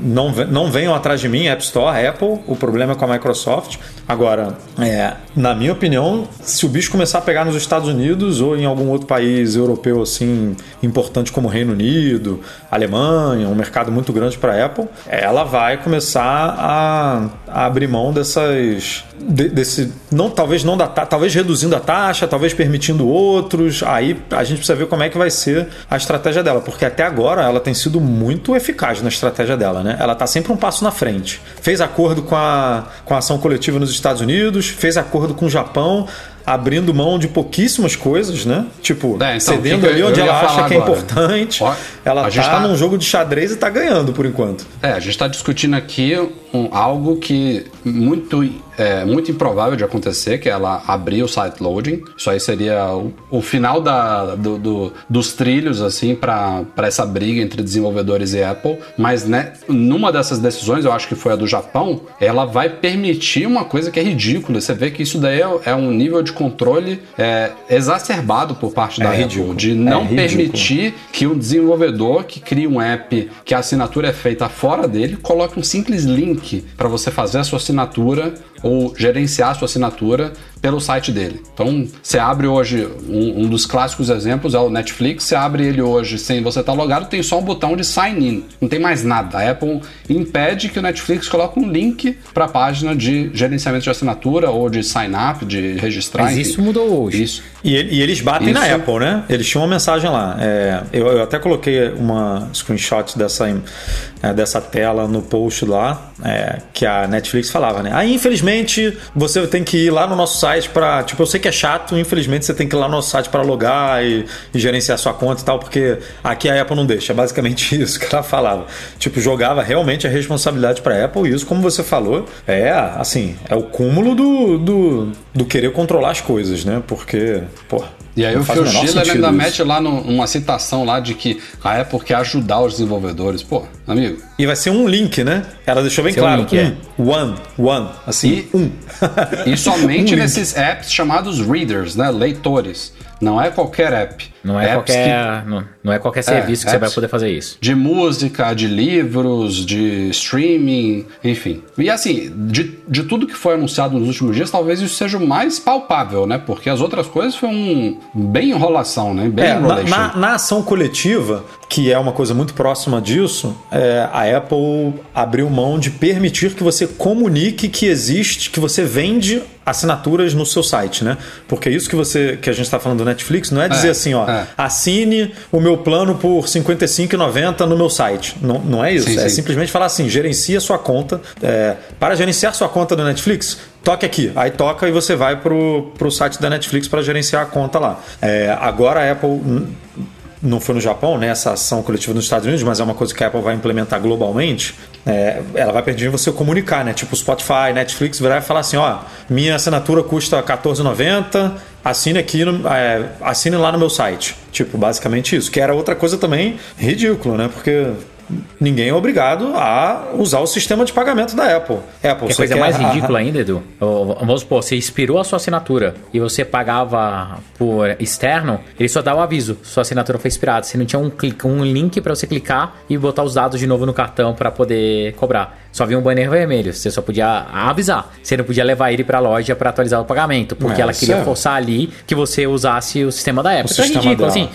não, não venham atrás de mim, App Store, Apple, o problema é com a Microsoft. Agora, é, na minha opinião, se o bicho começar a pegar nos Estados Unidos ou em algum outro país europeu assim importante como Reino Unido, Alemanha, um mercado muito grande para Apple, ela vai começar a, a abrir mão dessas de, desse não talvez não da talvez reduzindo a taxa, talvez permitindo outros. Aí a gente precisa ver como é que vai ser a estratégia dela, porque até agora ela tem sido muito eficaz na estratégia dela, né? Ela está sempre um passo na frente. Fez acordo com a, com a ação coletiva nos Estados Unidos, fez acordo com o Japão, abrindo mão de pouquíssimo coisas, né? Tipo, é, então, cedendo ali onde ela acha que é importante. Ó, ela tá, tá num jogo de xadrez e tá ganhando por enquanto. É, a gente está discutindo aqui um, algo que muito é muito improvável de acontecer, que ela abrir o site loading. Isso aí seria o, o final da, do, do, dos trilhos, assim, para essa briga entre desenvolvedores e Apple. Mas, né, numa dessas decisões, eu acho que foi a do Japão, ela vai permitir uma coisa que é ridícula. Você vê que isso daí é, é um nível de controle é, exacerbado por parte é da ridículo. Apple, de não é permitir que um desenvolvedor que cria um app que a assinatura é feita fora dele coloque um simples link para você fazer a sua assinatura ou gerenciar sua assinatura pelo site dele. Então, você abre hoje, um, um, dos clássicos exemplos é o Netflix, você abre ele hoje sem você estar tá logado, tem só um botão de sign in, não tem mais nada. A Apple impede que o Netflix coloque um link para a página de gerenciamento de assinatura ou de sign up, de registrar. Mas enfim. isso mudou hoje. Isso. E, e eles batem isso. na Apple, né? Eles tinham uma mensagem lá. É, eu, eu, até coloquei uma screenshot dessa, é, dessa tela no post lá, é, que a Netflix falava, né? Aí, infelizmente, você tem que ir lá no nosso site para. Tipo, eu sei que é chato, infelizmente você tem que ir lá no nosso site para logar e, e, gerenciar sua conta e tal, porque aqui a Apple não deixa. É basicamente isso que ela falava. Tipo, jogava realmente a responsabilidade para a Apple e isso, como você falou, é assim, é o cúmulo do, do, do querer controlar as coisas, né? Porque, pô, e aí o Phil Schiller ainda mete lá no, uma citação lá de que a Apple quer ajudar os desenvolvedores. Pô, amigo. E vai ser um link, né? Ela deixou bem claro. Um um, é. One, one, assim, e, um. e somente um nesses apps chamados readers, né? Leitores. Não é qualquer app. Não é qualquer, que... não, não, é qualquer serviço é, que você vai poder fazer isso. De música, de livros, de streaming, enfim. E assim, de, de tudo que foi anunciado nos últimos dias, talvez isso seja o mais palpável, né? Porque as outras coisas foi um bem enrolação, né? Bem é, na, na, na, ação coletiva, que é uma coisa muito próxima disso, é, a Apple abriu mão de permitir que você comunique que existe, que você vende assinaturas no seu site, né? Porque isso que você que a gente está falando do Netflix não é dizer é, assim, ó, é. assine o meu plano por R$ 55,90 no meu site. Não, não é isso. Sim, é sim. simplesmente falar assim, gerencia sua conta. É, para gerenciar sua conta do Netflix, toque aqui. Aí toca e você vai pro, pro site da Netflix para gerenciar a conta lá. É, agora a Apple não foi no Japão, né, essa ação coletiva nos Estados Unidos, mas é uma coisa que a Apple vai implementar globalmente, é, ela vai permitir você comunicar, né? Tipo Spotify, Netflix, virar e falar assim, ó, minha assinatura custa R$14,90, assine aqui, no, é, assine lá no meu site. Tipo, basicamente isso. Que era outra coisa também ridículo, né? Porque ninguém é obrigado a usar o sistema de pagamento da Apple. Apple, que coisa mais ridícula ainda, Edu. Vamos supor, você expirou a sua assinatura e você pagava por externo, ele só dá o aviso, sua assinatura foi expirada. Você não tinha um, clique, um link para você clicar e botar os dados de novo no cartão para poder cobrar. Só havia um banner vermelho, você só podia avisar. Você não podia levar ele para a loja para atualizar o pagamento, porque é, ela queria é. forçar ali que você usasse o sistema da Apple. O Isso é ridículo, dela. assim.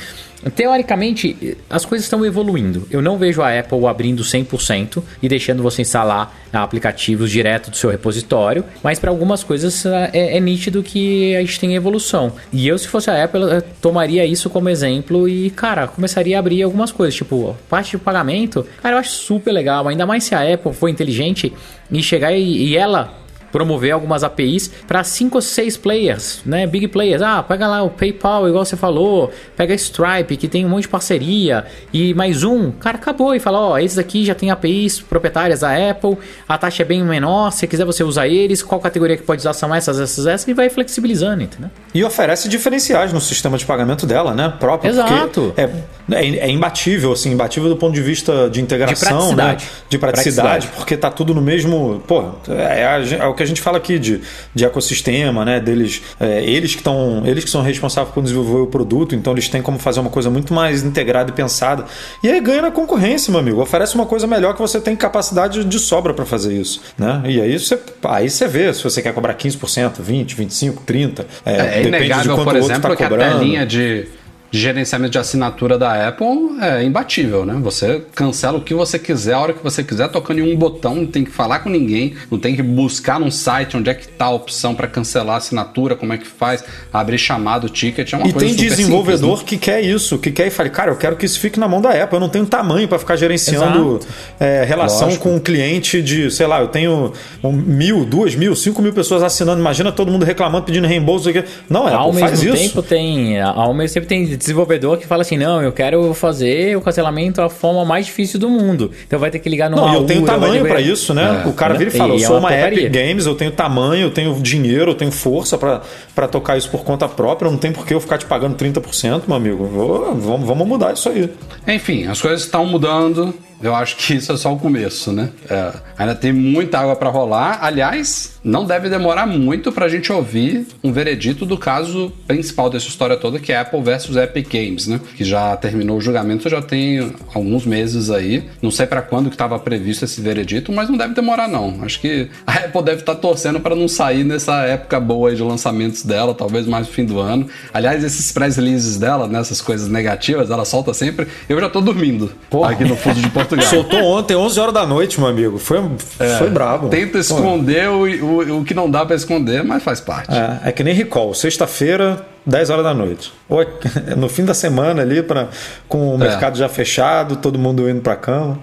Teoricamente, as coisas estão evoluindo. Eu não vejo a Apple abrindo 100% e deixando você instalar aplicativos direto do seu repositório, mas para algumas coisas é, é, nítido que a gente tem evolução. E eu, se fosse a Apple, tomaria isso como exemplo e, cara, começaria a abrir algumas coisas, tipo, parte de pagamento. Cara, eu acho super legal, ainda mais se a Apple for inteligente e chegar e, e ela promover algumas APIs para 5 ou 6 players, né? Big players. Ah, pega lá o PayPal, igual você falou, pega a Stripe, que tem um monte de parceria, e mais um, cara, acabou e fala: ó, oh, esses aqui já tem APIs proprietárias da Apple, a taxa é bem menor, se quiser você usar eles, qual categoria que pode usar são essas, essas, essas, e vai flexibilizando, entendeu? E oferece diferenciais no sistema de pagamento dela, né? Próprio. Exato. É, é, é, imbatível, assim, imbatível do ponto de vista de integração, de né? De praticidade, praticidade, porque tá tudo no mesmo. Pô, é, é o que que a gente fala aqui de, de ecossistema, né? Deles, é, eles que estão, eles que são responsáveis por desenvolver o produto, então eles têm como fazer uma coisa muito mais integrada e pensada. E aí ganha na concorrência, meu amigo. Oferece uma coisa melhor que você tem capacidade de sobra para fazer isso, né? E aí você, aí você vê se você quer cobrar 15%, 20, 25, 30, é, é inegável, por exemplo, tá que a telinha de de gerenciamento de assinatura da Apple é imbatível, né? Você cancela o que você quiser, a hora que você quiser, tocando em um botão, não tem que falar com ninguém, não tem que buscar num site onde é que tá a opção para cancelar a assinatura, como é que faz, abrir chamado, ticket, é uma e coisa E tem desenvolvedor simples, né? que quer isso, que quer e fala, cara, eu quero que isso fique na mão da Apple, eu não tenho tamanho para ficar gerenciando é, relação Lógico. com um cliente de, sei lá, eu tenho um, mil, duas mil, cinco mil pessoas assinando, imagina todo mundo reclamando, pedindo reembolso. Não, Apple, ao faz mesmo isso. tempo tem, ao mesmo tempo tem desenvolvedor que fala assim: não, eu quero fazer o cancelamento a forma mais difícil do mundo. Então vai ter que ligar no Não, eu tenho tamanho para isso, né? É, o cara vira e fala: eu sou é uma, uma Epic Games, eu tenho tamanho, eu tenho dinheiro, eu tenho força para tocar isso por conta própria. Não tem por que eu ficar te pagando 30%, meu amigo. Vou, vamos, vamos mudar isso aí. Enfim, as coisas estão mudando. Eu acho que isso é só o começo, né? É, ainda tem muita água para rolar. Aliás, não deve demorar muito para a gente ouvir um veredito do caso principal dessa história toda, que é Apple versus Epic Games, né? Que já terminou o julgamento, já tem alguns meses aí. Não sei para quando que estava previsto esse veredito, mas não deve demorar não. Acho que a Apple deve estar tá torcendo para não sair nessa época boa de lançamentos dela, talvez mais no fim do ano. Aliás, esses press releases dela, nessas né, coisas negativas, ela solta sempre. Eu já tô dormindo Porra. aqui no fuso de Portugal. Portugal. Soltou ontem, 11 horas da noite, meu amigo. Foi, é, foi brabo. Tenta esconder o, o, o, que não dá para esconder, mas faz parte. É, é que nem recall. Sexta-feira, 10 horas da noite. Ou é no fim da semana ali, pra, com o é. mercado já fechado, todo mundo indo para cama.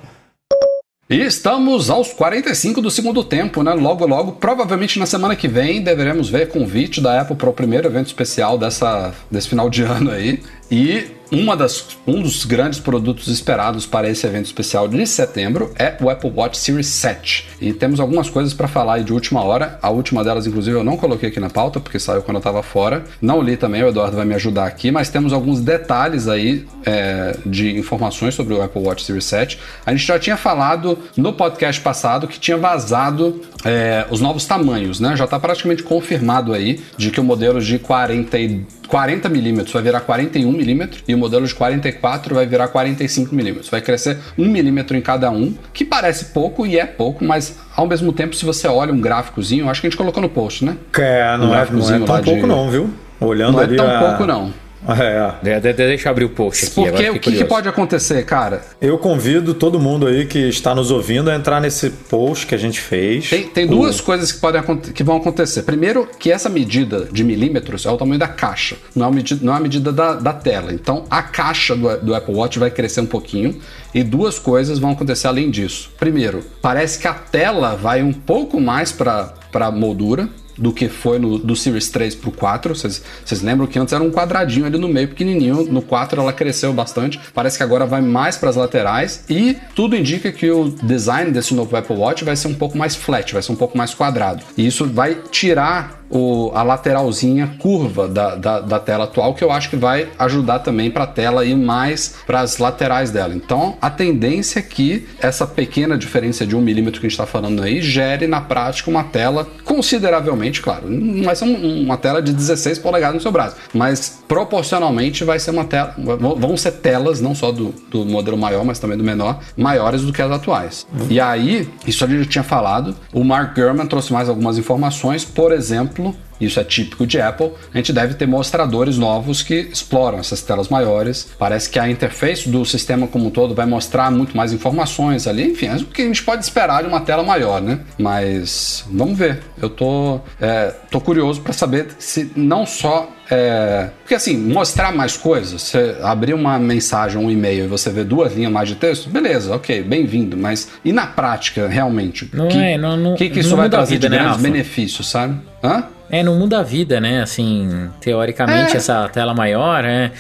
E estamos aos 45 do segundo tempo, né? Logo, logo, provavelmente na semana que vem, deveremos ver convite da Apple para o primeiro evento especial dessa, desse final de ano aí. E uma das, um dos grandes produtos esperados para esse evento especial de setembro é o Apple Watch Series 7. E temos algumas coisas para falar aí de última hora. A última delas, inclusive, eu não coloquei aqui na pauta, porque saiu quando eu estava fora. Não li também, o Eduardo vai me ajudar aqui, mas temos alguns detalhes aí é, de informações sobre o Apple Watch Series 7. A gente já tinha falado no podcast passado que tinha vazado é, os novos tamanhos, né? Já está praticamente confirmado aí de que o modelo de 40 e 40 milímetros vai virar 41 e o modelo de 44 vai virar 45 milímetros. Vai crescer 1 milímetro em cada um, que parece pouco e é pouco, mas ao mesmo tempo, se você olha um gráficozinho, acho que a gente colocou no post, né? É, não, um é, não é tão pouco de... não, viu? Olhando não é ali é tão a... pouco não. É. De, de, deixa eu abrir o post aqui. Porque o que, que, pode acontecer, cara? Eu convido todo mundo aí que está nos ouvindo a entrar nesse post que a gente fez. Tem, tem o... duas coisas que, podem, que vão acontecer. Primeiro, que essa medida de milímetros é o tamanho da caixa, não é a medida, não é a medida da, da tela. Então, a caixa do, do Apple Watch vai crescer um pouquinho. E duas coisas vão acontecer além disso. Primeiro, parece que a tela vai um pouco mais para a moldura do que foi no, do Series 3 pro 4. Vocês, vocês lembram que antes era um quadradinho ali no meio pequenininho. No 4 ela cresceu bastante. Parece que agora vai mais para as laterais e tudo indica que o design desse novo Apple Watch vai ser um pouco mais flat, vai ser um pouco mais quadrado. E isso vai tirar o, a lateralzinha curva da, da, da, tela atual, que eu acho que vai ajudar também para a tela ir mais para as laterais dela. Então, a tendência é que essa pequena diferença de um milímetro que a gente está falando aí gere na prática uma tela consideravelmente, claro, não vai ser uma tela de 16 polegadas no seu braço, mas proporcionalmente vai ser uma tela, vão ser telas, não só do, do modelo maior, mas também do menor, maiores do que as atuais. E aí, isso a gente já tinha falado, o Mark Gurman trouxe mais algumas informações, por exemplo, exemplo, isso é típico de Apple, a gente deve ter mostradores novos que exploram essas telas maiores. Parece que a interface do sistema como um todo vai mostrar muito mais informações ali. Enfim, é o que a gente pode esperar de uma tela maior, né? Mas vamos ver. Eu tô, é, tô curioso para saber se não só é... Porque assim, mostrar mais coisas, você abrir uma mensagem, um e-mail e você vê duas linhas mais de texto, beleza, ok, bem-vindo. Mas e na prática, realmente? Não que, é, não, não, que, que isso vai trazer vida, de né, grandes benefícios, sabe? Hã? É, não muda a vida, né? Assim, teoricamente, é. essa tela maior, é.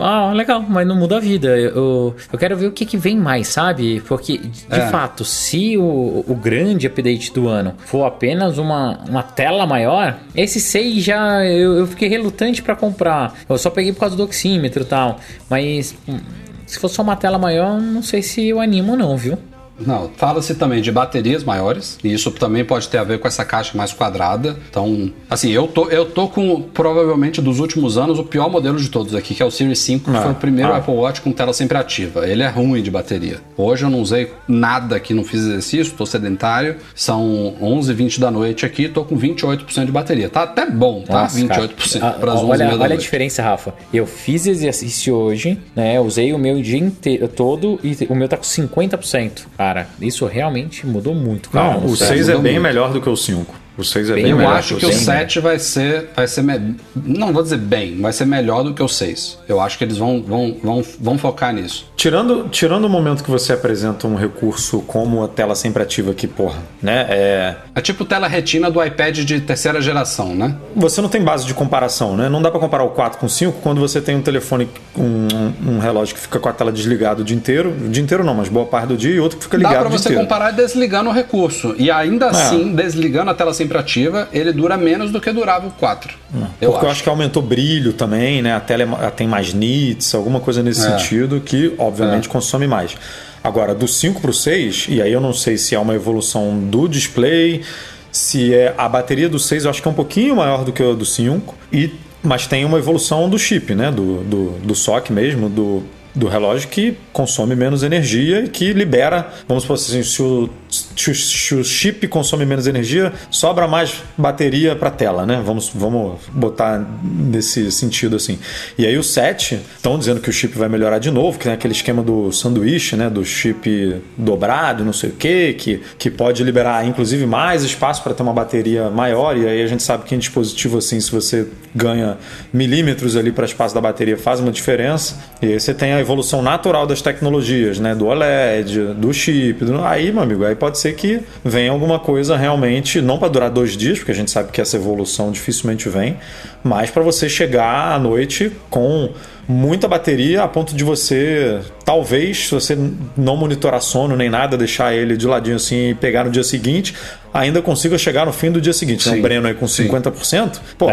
Ah, legal, mas não muda a vida. Eu, eu quero ver o que, que vem mais, sabe? Porque, de é. fato, se o, o grande update do ano for apenas uma, uma tela maior, esse 6 já eu, eu fiquei relutante para comprar. Eu só peguei por causa do oxímetro e tal. Mas hum, se for só uma tela maior, não sei se eu animo, não, viu? Não, fala-se também de baterias maiores, e isso também pode ter a ver com essa caixa mais quadrada. Então, assim, eu tô, eu tô com provavelmente dos últimos anos o pior modelo de todos aqui, que é o Series 5, que ah, foi o primeiro ah. Apple Watch com tela sempre ativa. Ele é ruim de bateria. Hoje eu não usei nada aqui, não fiz exercício, tô sedentário. São 11 20 da noite aqui, tô com 28% de bateria. Tá até bom, tá? Nossa, 28% para as 11 olha, da olha noite. a diferença, Rafa. Eu fiz exercício hoje, né? Usei o meu dia inteiro todo e o meu tá com 50%. Cara, isso realmente mudou muito. Cara, Não, o 6 é bem muito. melhor do que o 5. O 6 é bem, bem Eu melhor acho que o 7 vai ser, vai ser me... não vou dizer bem, vai ser melhor do que o 6. Eu acho que eles vão, vão, vão, vão focar nisso. Tirando, tirando o momento que você apresenta um recurso como a tela sempre ativa aqui, porra, né? É... é tipo tela retina do iPad de terceira geração, né? Você não tem base de comparação, né? Não dá para comparar o 4 com o 5 quando você tem um telefone, um, um relógio que fica com a tela desligada o dia inteiro. O dia inteiro não, mas boa parte do dia e outro que fica ligado Dá pra você comparar desligando o recurso. E ainda é. assim, desligando a tela sempre sempre ativa, ele dura menos do que durava o 4. Hum. Eu Porque acho. eu acho que aumentou brilho também, né? A tela é tem mais nits, alguma coisa nesse é. sentido, que obviamente é. consome mais. Agora, do 5 para o 6, e aí eu não sei se é uma evolução do display, se é a bateria do 6, eu acho que é um pouquinho maior do que a do 5, e, mas tem uma evolução do chip, né? Do, do, do SOC mesmo, do do relógio que consome menos energia e que libera, vamos supor assim, se o, se o chip consome menos energia, sobra mais bateria para tela, né? Vamos, vamos botar nesse sentido assim. E aí o 7 estão dizendo que o chip vai melhorar de novo, que é aquele esquema do sanduíche, né? Do chip dobrado, não sei o que, que, que pode liberar inclusive mais espaço para ter uma bateria maior. E aí a gente sabe que em dispositivo assim, se você ganha milímetros ali para espaço da bateria, faz uma diferença. E aí você tem a evolução natural das tecnologias, né? Do OLED, do chip. Do... Aí, meu amigo, aí pode ser que venha alguma coisa realmente, não para durar dois dias, porque a gente sabe que essa evolução dificilmente vem, mas para você chegar à noite com muita bateria a ponto de você, talvez, se você não monitorar sono nem nada, deixar ele de ladinho assim e pegar no dia seguinte, ainda consiga chegar no fim do dia seguinte. Sim, né? O Breno aí com sim. 50%, pô,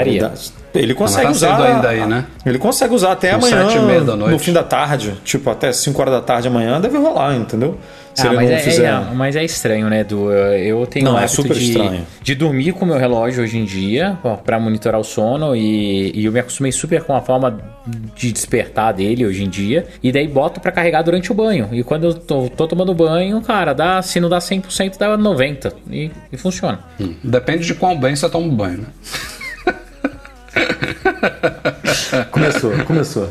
ele consegue tá usar. Ainda aí, né? Ele consegue usar até amanhã, no fim da tarde, tipo até 5 horas da tarde amanhã, deve rolar, entendeu? Se ah, mas, é, fizer... é, mas é estranho, né, Du? Eu tenho não, é super de, estranho. de dormir com o meu relógio hoje em dia para monitorar o sono e, e, eu me acostumei super com a forma de despertar dele hoje em dia e daí boto para carregar durante o banho. E quando eu tô, tô, tomando banho, cara, dá, se não dá 100%, dá 90% e, e funciona. Hum, depende de qual bem você toma o banho, né? começou, começou.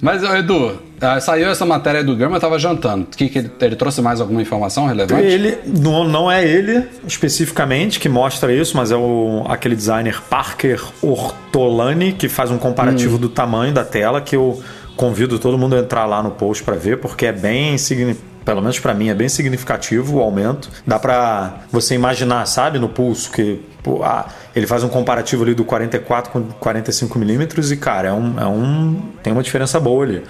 Mas, Edu, ah, saiu essa matéria do Gama, eu tava jantando. Que, que ele, ele, trouxe mais alguma informação relevante? Ele não, não é ele especificamente que mostra isso, mas é o, aquele designer Parker Ortolani que faz um comparativo hum. do tamanho da tela que eu convido todo mundo a entrar lá no post para ver, porque é bem significativo pelo menos para mim, é bem significativo o aumento. Dá para você imaginar, sabe, no pulso, que pô, ah, ele faz um comparativo ali do 44 com 45 milímetros e, cara, é um, é um, tem uma diferença boa ali.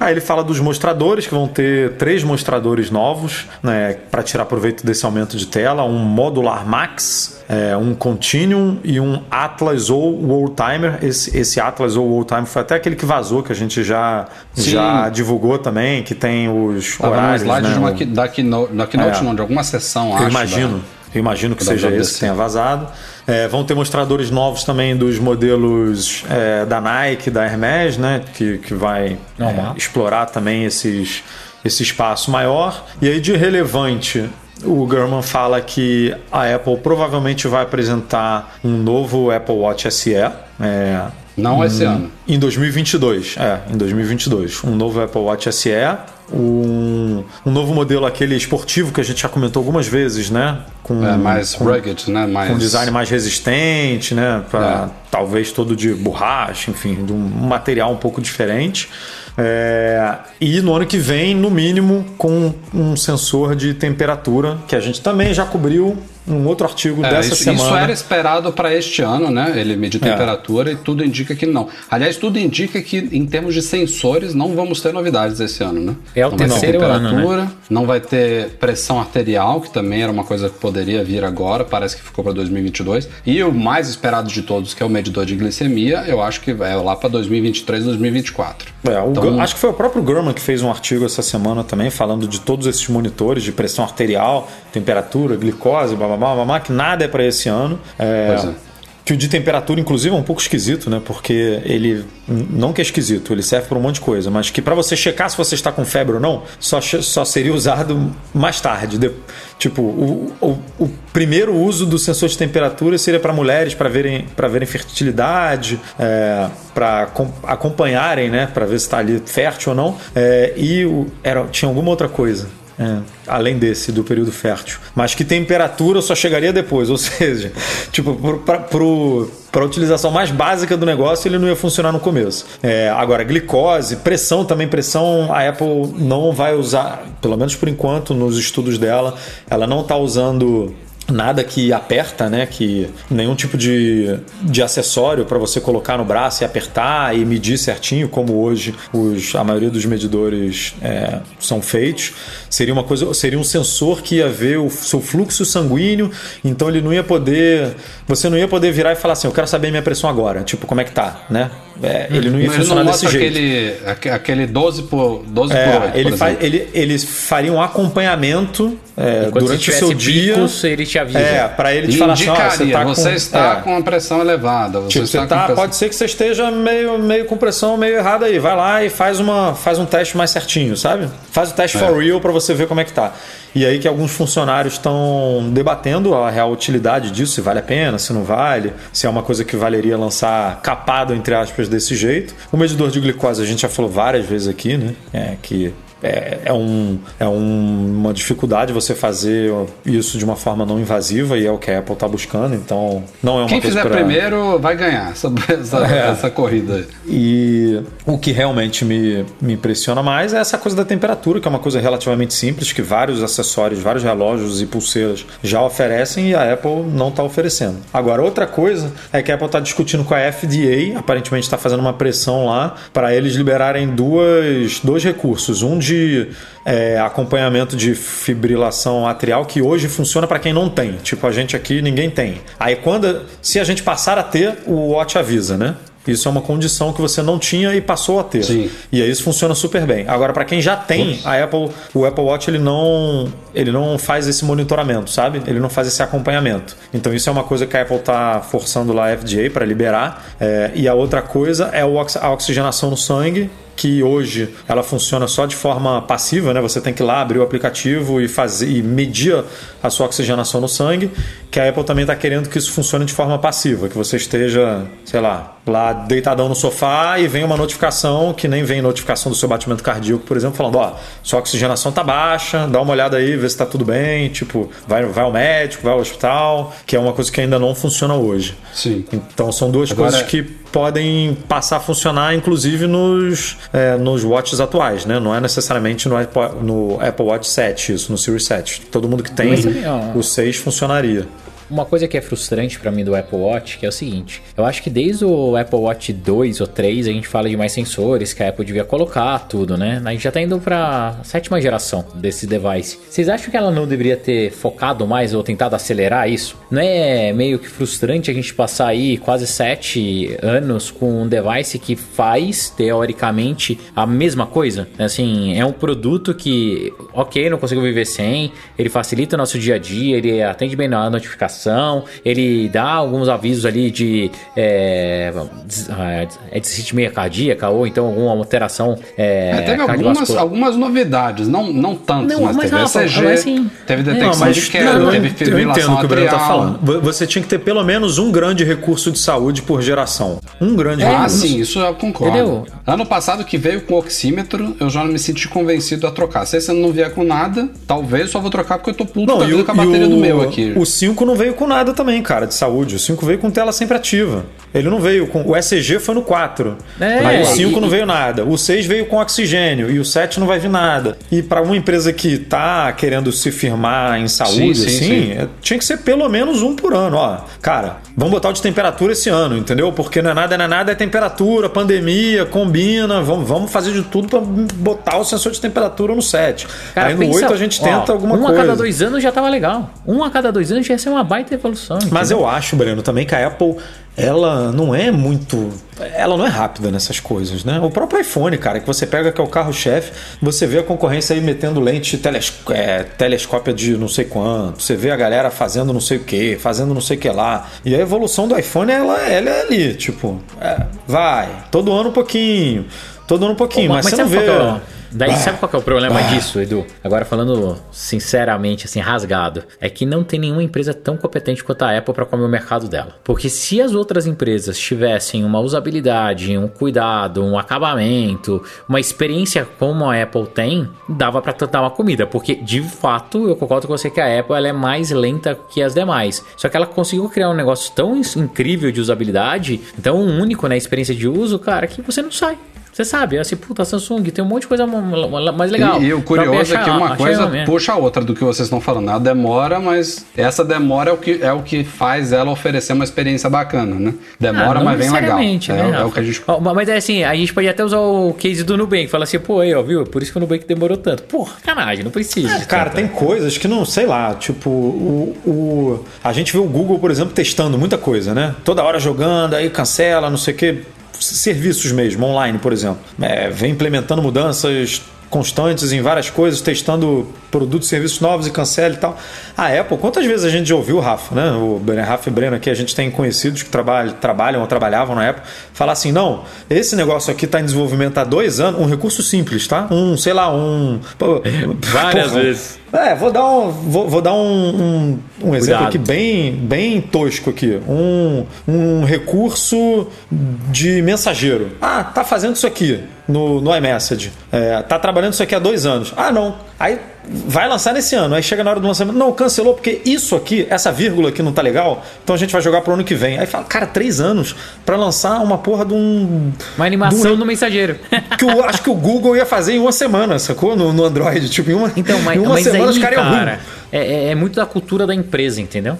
Aí ele fala dos mostradores, que vão ter três mostradores novos né, para tirar proveito desse aumento de tela: um modular max, é, um continuum e um Atlas ou Oldtimer. Esse, esse Atlas ou Oldtimer foi até aquele que vazou, que a gente já, já divulgou também, que tem os Tava horários. slide né, de uma, o- da Keynote, da Keynote É. não, de alguma sessão, eu acho. imagino. da- Eu imagino que seja esse que tenha vazado. É, vão ter mostradores novos também dos modelos é, da Nike, da Hermes, né? Que, que vai é, explorar também esses, esse espaço maior. E aí, de relevante, o Gurman fala que a Apple provavelmente vai apresentar um novo Apple Watch SE. É, Não esse ano. em 2022, é, em 2022. Um novo Apple Watch SE, um, um novo modelo aquele esportivo que a gente já comentou algumas vezes, né? Com, É, mais com, rugged, né? Mais... com um design mais resistente, né? Pra, É. Talvez todo de borracha, enfim, de um material um pouco diferente. É, e no ano que vem, no mínimo, com um sensor de temperatura, que a gente também já cobriu um outro artigo É, dessa isso, semana. isso era esperado para este ano, né? Ele medir É. temperatura e tudo indica que não. Aliás, tudo indica que em termos de sensores não vamos ter novidades esse ano, né? É o não vai ter terceiro ano, né? temperatura, não vai ter pressão arterial, que também era uma coisa que poderia vir agora, parece que ficou para 2022. E o mais esperado de todos, que é o medidor de glicemia, eu acho que é lá para 2023, 2024. É, Então- acho que foi o próprio Gurman que fez um artigo essa semana também falando de todos esses monitores de pressão arterial, temperatura, glicose, blá, blá, que nada é para esse ano. É, Pois é. Que o de temperatura, inclusive, é um pouco esquisito, né? Porque ele. Não que é esquisito, ele serve para um monte de coisa, mas que para você checar se você está com febre ou não, só, só seria usado mais tarde. De- tipo, o, o, o primeiro uso do sensor de temperatura seria para mulheres, para verem, pra verem fertilidade, é, para acompanharem, né? Para ver se está ali fértil ou não. É, e o- era, tinha alguma outra coisa. É, além desse, do período fértil. Mas que temperatura só chegaria depois. Ou seja, tipo, para a utilização mais básica do negócio, ele não ia funcionar no começo. É, agora, glicose, pressão também, pressão, a Apple não vai usar, pelo menos por enquanto, nos estudos dela, ela não está usando nada que aperta, né? Que nenhum tipo de, de acessório para você colocar no braço e apertar e medir certinho, como hoje os, a maioria dos medidores é, são feitos. Seria uma coisa, seria um sensor que ia ver o seu fluxo sanguíneo, então ele não ia poder, você não ia poder virar e falar assim, eu quero saber minha pressão agora, tipo como é que tá, né? É, ele não ia Mas ele funcionar não desse mostra jeito. aquele, aque- aquele 12 por, 12 É, por 8, ele, por ele, eles fariam um acompanhamento é, durante o se seu dia. picos, ele te avisa. É, para ele te falar assim, ó, você tá com, você está é, com a pressão elevada. Você Tipo, está você com tá, pressão- pode ser que você esteja meio, meio com pressão meio errada aí. Vai lá e faz, uma, faz um teste mais certinho, sabe? Faz o teste É. for real para você ver como é que tá. E aí que alguns funcionários estão debatendo a real utilidade disso, se vale a pena, se não vale, se é uma coisa que valeria lançar capado, entre aspas, desse jeito. O medidor de glicose a gente já falou várias vezes aqui, né? É que é, é, um, é um- uma dificuldade você fazer isso de uma forma não invasiva e é o que a Apple está buscando, então não é uma Quem fizer pra- primeiro vai ganhar essa, essa, É. essa corrida. aí. e o que realmente me, me impressiona mais é essa coisa da temperatura, que é uma coisa relativamente simples, que vários acessórios, vários relógios e pulseiras já oferecem e a Apple não está oferecendo. Agora, outra coisa é que a Apple está discutindo com a FDA, aparentemente está fazendo uma pressão lá para eles liberarem duas, dois recursos. Um de é, acompanhamento de fibrilação atrial, que hoje funciona para quem não tem. Tipo, a gente aqui, ninguém tem. Aí, quando se a gente passar a ter, o Watch avisa, né? Isso é uma condição que você não tinha e passou a ter. Sim. E aí isso funciona super bem. Agora, para quem já tem, a Apple, o Apple Watch ele não, ele não faz esse monitoramento, sabe? Ele não faz esse acompanhamento. Então isso é uma coisa que a Apple está forçando lá a FDA para liberar. É, e a outra coisa é a oxigenação no sangue, que hoje ela funciona só de forma passiva, né? Você tem que ir lá abrir o aplicativo e fazer e medir a sua oxigenação no sangue, que a Apple também está querendo que isso funcione de forma passiva, que você esteja, sei lá, lá deitadão no sofá e vem uma notificação que nem vem notificação do seu batimento cardíaco, por exemplo, falando, ó, sua oxigenação tá baixa, dá uma olhada aí, vê se tá tudo bem, tipo, vai, vai ao médico, vai ao hospital, que é uma coisa que ainda não funciona hoje. Sim. Então são duas Agora- coisas que podem passar a funcionar, inclusive nos, é, nos watches atuais, né? Não é necessariamente no Apple, no Apple Watch 7, isso, no Series 7. Todo mundo que tem também, ó. o 6 funcionaria. Uma coisa que é frustrante pra mim do Apple Watch, que é o seguinte, eu acho que desde o Apple Watch 2 ou 3 a gente fala de mais sensores que a Apple devia colocar tudo, né? A gente já tá indo pra sétima geração desse device. Vocês acham que ela não deveria ter focado mais ou tentado acelerar isso? Não é meio que frustrante a gente passar aí quase sete anos com um device que faz, teoricamente, a mesma coisa? Assim, é um produto que, ok, não consigo viver sem, ele facilita o nosso dia a dia, ele atende bem na notificação, ele dá alguns avisos ali de é, ah, é desritmia cardíaca ou então alguma alteração é, É, teve algumas, algumas novidades, não, não tantas, Não, mas, mas, teve Rafa, ECG, mas assim- teve Não, detecção mas de queda, eu, teve eu fibrilação entendo o que o Breno tá falando. Vo- Você tinha que ter pelo menos um grande recurso de saúde por geração. Um grande Ah, recurso. sim, isso eu concordo. Entendeu? Ano passado que veio com oxímetro, eu já não me senti convencido a trocar. Se esse ano não vier com nada, talvez só vou trocar porque eu tô puto da e vida o, com a bateria e do o- meu aqui. O 5 não veio com nada também, cara, de saúde. O 5 veio com tela sempre ativa. Ele não veio com. O ECG foi no 4. É, Aí o 5 e- não veio nada. O 6 veio com oxigênio. E o 7 não vai vir nada. E para uma empresa que tá querendo se firmar em saúde, Sim, sim, assim, sim. é- tinha que ser pelo menos um por ano. Ó, cara, vamos botar o de temperatura esse ano, entendeu? Porque não é nada, não é nada, é temperatura, pandemia, combina. Vamos, vamos fazer de tudo para botar o sensor de temperatura no 7. Cara, Aí no pensa- 8 a gente tenta ó, alguma um coisa. a cada dois anos já tava legal. Um a cada dois anos já ia ser uma baita evolução. Mas entendeu? eu acho, Breno, também que a Apple ela não é muito. Ela não é rápida nessas coisas, né? O próprio iPhone, cara, que você pega que é o carro-chefe, você vê a concorrência aí metendo lente teles, é, telescópia de não sei quanto, você vê a galera fazendo não sei o que, fazendo não sei o que lá. E a evolução do iPhone, ela, ela é ali, tipo, é, vai, todo ano um pouquinho, todo ano um pouquinho, Pô, mas, você não vê. Daí Ah. sabe qual é o problema disso, Edu? Agora falando sinceramente, assim, rasgado, é que não tem nenhuma empresa tão competente quanto a Apple para comer o mercado dela. Porque se as outras empresas tivessem uma usabilidade, um cuidado, um acabamento, uma experiência como a Apple tem, dava para tentar uma comida. Porque de fato, eu concordo com você que a Apple ela é mais lenta que as demais. Só que ela conseguiu criar um negócio tão incrível de usabilidade, tão único na experiência de uso, cara, que você não sai. Você sabe, assim, puta, Samsung tem um monte de coisa mais legal. E, e o curioso é que uma coisa puxa a outra do que vocês estão falando. A demora, mas essa demora é o que, é o que faz ela oferecer uma experiência bacana, né? Demora, Ah, mas vem legal. É, né, é o Rafa? que a gente. Mas é assim, a gente pode até usar o case do Nubank. Fala assim, pô, aí, ó, viu? Por isso que o Nubank demorou tanto. Porra, canagem, não precisa. de Cara, tanto. tem coisas que não, sei lá, tipo, o, o- a gente vê o Google, por exemplo, testando muita coisa, né? Toda hora jogando, aí cancela, não sei o quê. Serviços mesmo, online, por exemplo. É, vem implementando mudanças constantes em várias coisas, testando produtos e serviços novos e cancela e tal. A Apple, quantas vezes a gente já ouviu, Rafa, né? O Rafa e Breno aqui, a gente tem conhecidos que trabalham, trabalham ou trabalhavam na Apple, falar assim, não, esse negócio aqui está em desenvolvimento há dois anos, um recurso simples, tá? Um, sei lá, um... Várias porra, vezes. é, vou dar um, vou, vou dar um, um, um exemplo Cuidado. aqui bem, bem tosco aqui. Um, um recurso de mensageiro. Ah, tá fazendo isso aqui no, no iMessage. É, tá trabalhando isso aqui há dois anos. Ah, não. Aí vai lançar nesse ano. Aí chega na hora do lançamento. Não, cancelou porque isso aqui, essa vírgula aqui não tá legal. Então a gente vai jogar pro ano que vem. Aí fala, cara, três anos pra lançar uma porra de um. Uma animação de no mensageiro. que eu acho que o Google ia fazer em uma semana, sacou? No, no Android. Tipo, em uma, Então, mas, em uma semana aí, os caras iam cara, é, é- é muito da cultura da empresa, entendeu?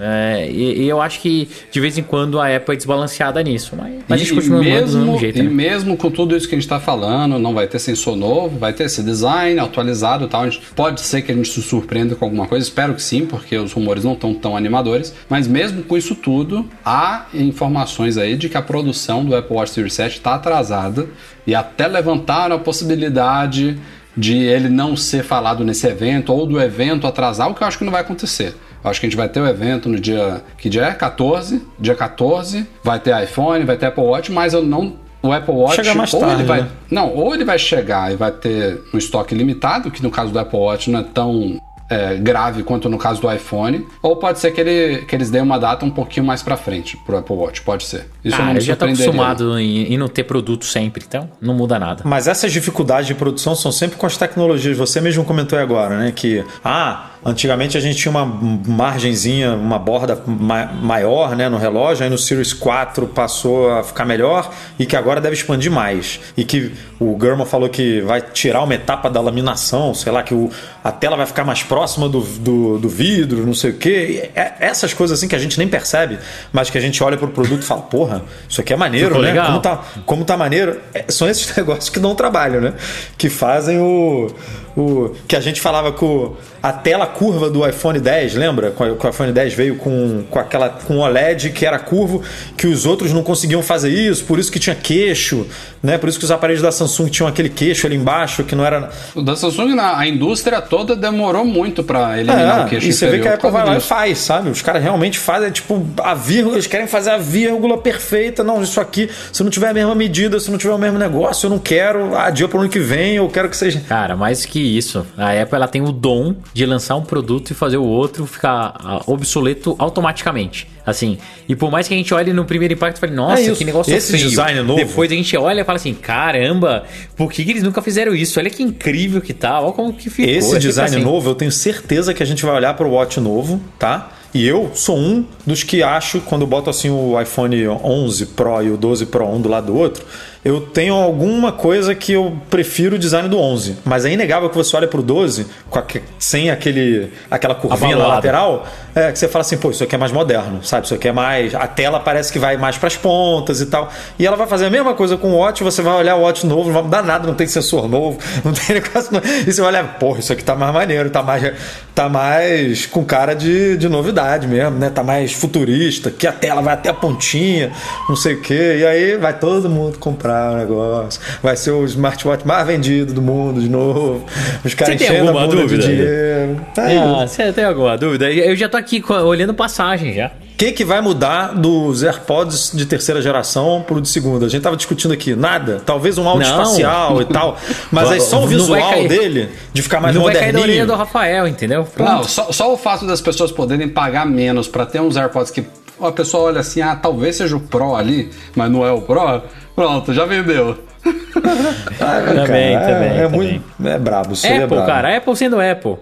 É, e, e eu acho que de vez em quando a Apple é desbalanceada nisso, mas, mas a gente continua mandando do mesmo, mesmo jeito, e né? mesmo com tudo isso que a gente está falando, não vai ter sensor novo, vai ter esse design atualizado e tal. Gente, pode ser que a gente se surpreenda com alguma coisa, espero que sim, porque os rumores não estão tão animadores. Mas mesmo com isso tudo, há informações aí de que a produção do Apple Watch Series 7 está atrasada e até levantaram a possibilidade de ele não ser falado nesse evento ou do evento atrasar, o que eu acho que não vai acontecer. Acho que a gente vai ter o evento no dia. Que dia é? 14. Dia 14. Vai ter iPhone, vai ter Apple Watch, mas eu não. O Apple Watch. Chega mais ou tarde, ele vai. né? Não, ou ele vai chegar e vai ter um estoque limitado, que no caso do Apple Watch não é tão é, grave quanto no caso do iPhone, ou pode ser que, ele, que eles deem uma data um pouquinho mais para frente pro Apple Watch, pode ser. Isso ah, eu já tô acostumado em, em, não ter produto sempre, então não muda nada. Mas essas dificuldades de produção são sempre com as tecnologias. Você mesmo comentou agora, né, que ah, Antigamente a gente tinha uma margenzinha, uma borda ma maior né, no relógio, aí no Series 4 passou a ficar melhor e que agora deve expandir mais. E que o Gurman falou que vai tirar uma etapa da laminação, sei lá, que o, a tela vai ficar mais próxima do, do, do vidro, não sei o quê. É, essas coisas assim que a gente nem percebe, mas que a gente olha pro produto e fala, porra, isso aqui é maneiro, Ficou né? Legal. Como tá, como tá maneiro. É, são esses negócios que dão trabalho, né? Que fazem o o que a gente falava com a tela curva do iPhone 10, lembra? Com o iPhone 10 veio com, com aquela com OLED que era curvo, que os outros não conseguiam fazer isso, por isso que tinha queixo, né? Por isso que os aparelhos da Samsung tinham aquele queixo ali embaixo que não era. O da Samsung, a indústria toda demorou muito para eliminar é, o queixo. E você vê que a Apple vai lá e faz, sabe? Os caras realmente fazem, tipo, a vírgula, eles querem fazer a vírgula perfeita. Não, isso aqui, se não tiver a mesma medida, se não tiver o mesmo negócio, eu não quero, adia para o ano que vem, eu quero que seja. Cara, mais que isso, a Apple ela tem o dom de lançar um produto e fazer o outro ficar ah, obsoleto automaticamente. Assim, e por mais que a gente olhe no primeiro impacto e fale, nossa, é que negócio Esse feio. design novo. Depois a gente olha e fala assim, caramba, por que, que eles nunca fizeram isso? Olha que incrível que tá, olha como que ficou. Esse design assim. novo, eu tenho certeza que a gente vai olhar para o Watch novo, tá? E eu sou um dos que acho, quando boto assim o iPhone 11 Pro e o 12 Pro um do lado do outro, eu tenho alguma coisa que eu prefiro o design do 11. Mas é inegável que você olha pro 12 a, sem aquele, aquela curvinha na lateral, é, que você fala assim, pô, isso aqui é mais moderno, sabe? Isso aqui é mais. A tela parece que vai mais para as pontas e tal. E ela vai fazer a mesma coisa com o Watch, você vai olhar o Watch novo, não vai mudar nada, não tem sensor novo, não tem negócio novo. E você vai olhar, porra, isso aqui tá mais maneiro, tá mais, tá mais com cara de, de novidade mesmo, né? Tá mais futurista, que a tela vai até a pontinha, não sei o quê. E aí vai todo mundo comprar comprar o negócio. Vai ser o smartwatch mais vendido do mundo de novo. Os caras enchendo a bunda dúvida? de dinheiro. Tá ah, você tem alguma dúvida? Eu já tô aqui olhando passagem já. O que, que vai mudar dos AirPods de terceira geração pro de segunda? A gente tava discutindo aqui. Nada. Talvez um áudio não. espacial e tal. Mas aí só o visual dele, de ficar mais não moderninho. Não vai cair da do Rafael, entendeu? Pronto. Não, só, só o fato das pessoas poderem pagar menos para ter uns AirPods que a pessoa olha assim, ah, talvez seja o Pro ali, mas não é o Pro. Pronto, já vendeu. ah, também, cara, também, é, é muito é brabo, isso Apple, é brabo. cara, Apple sendo Apple.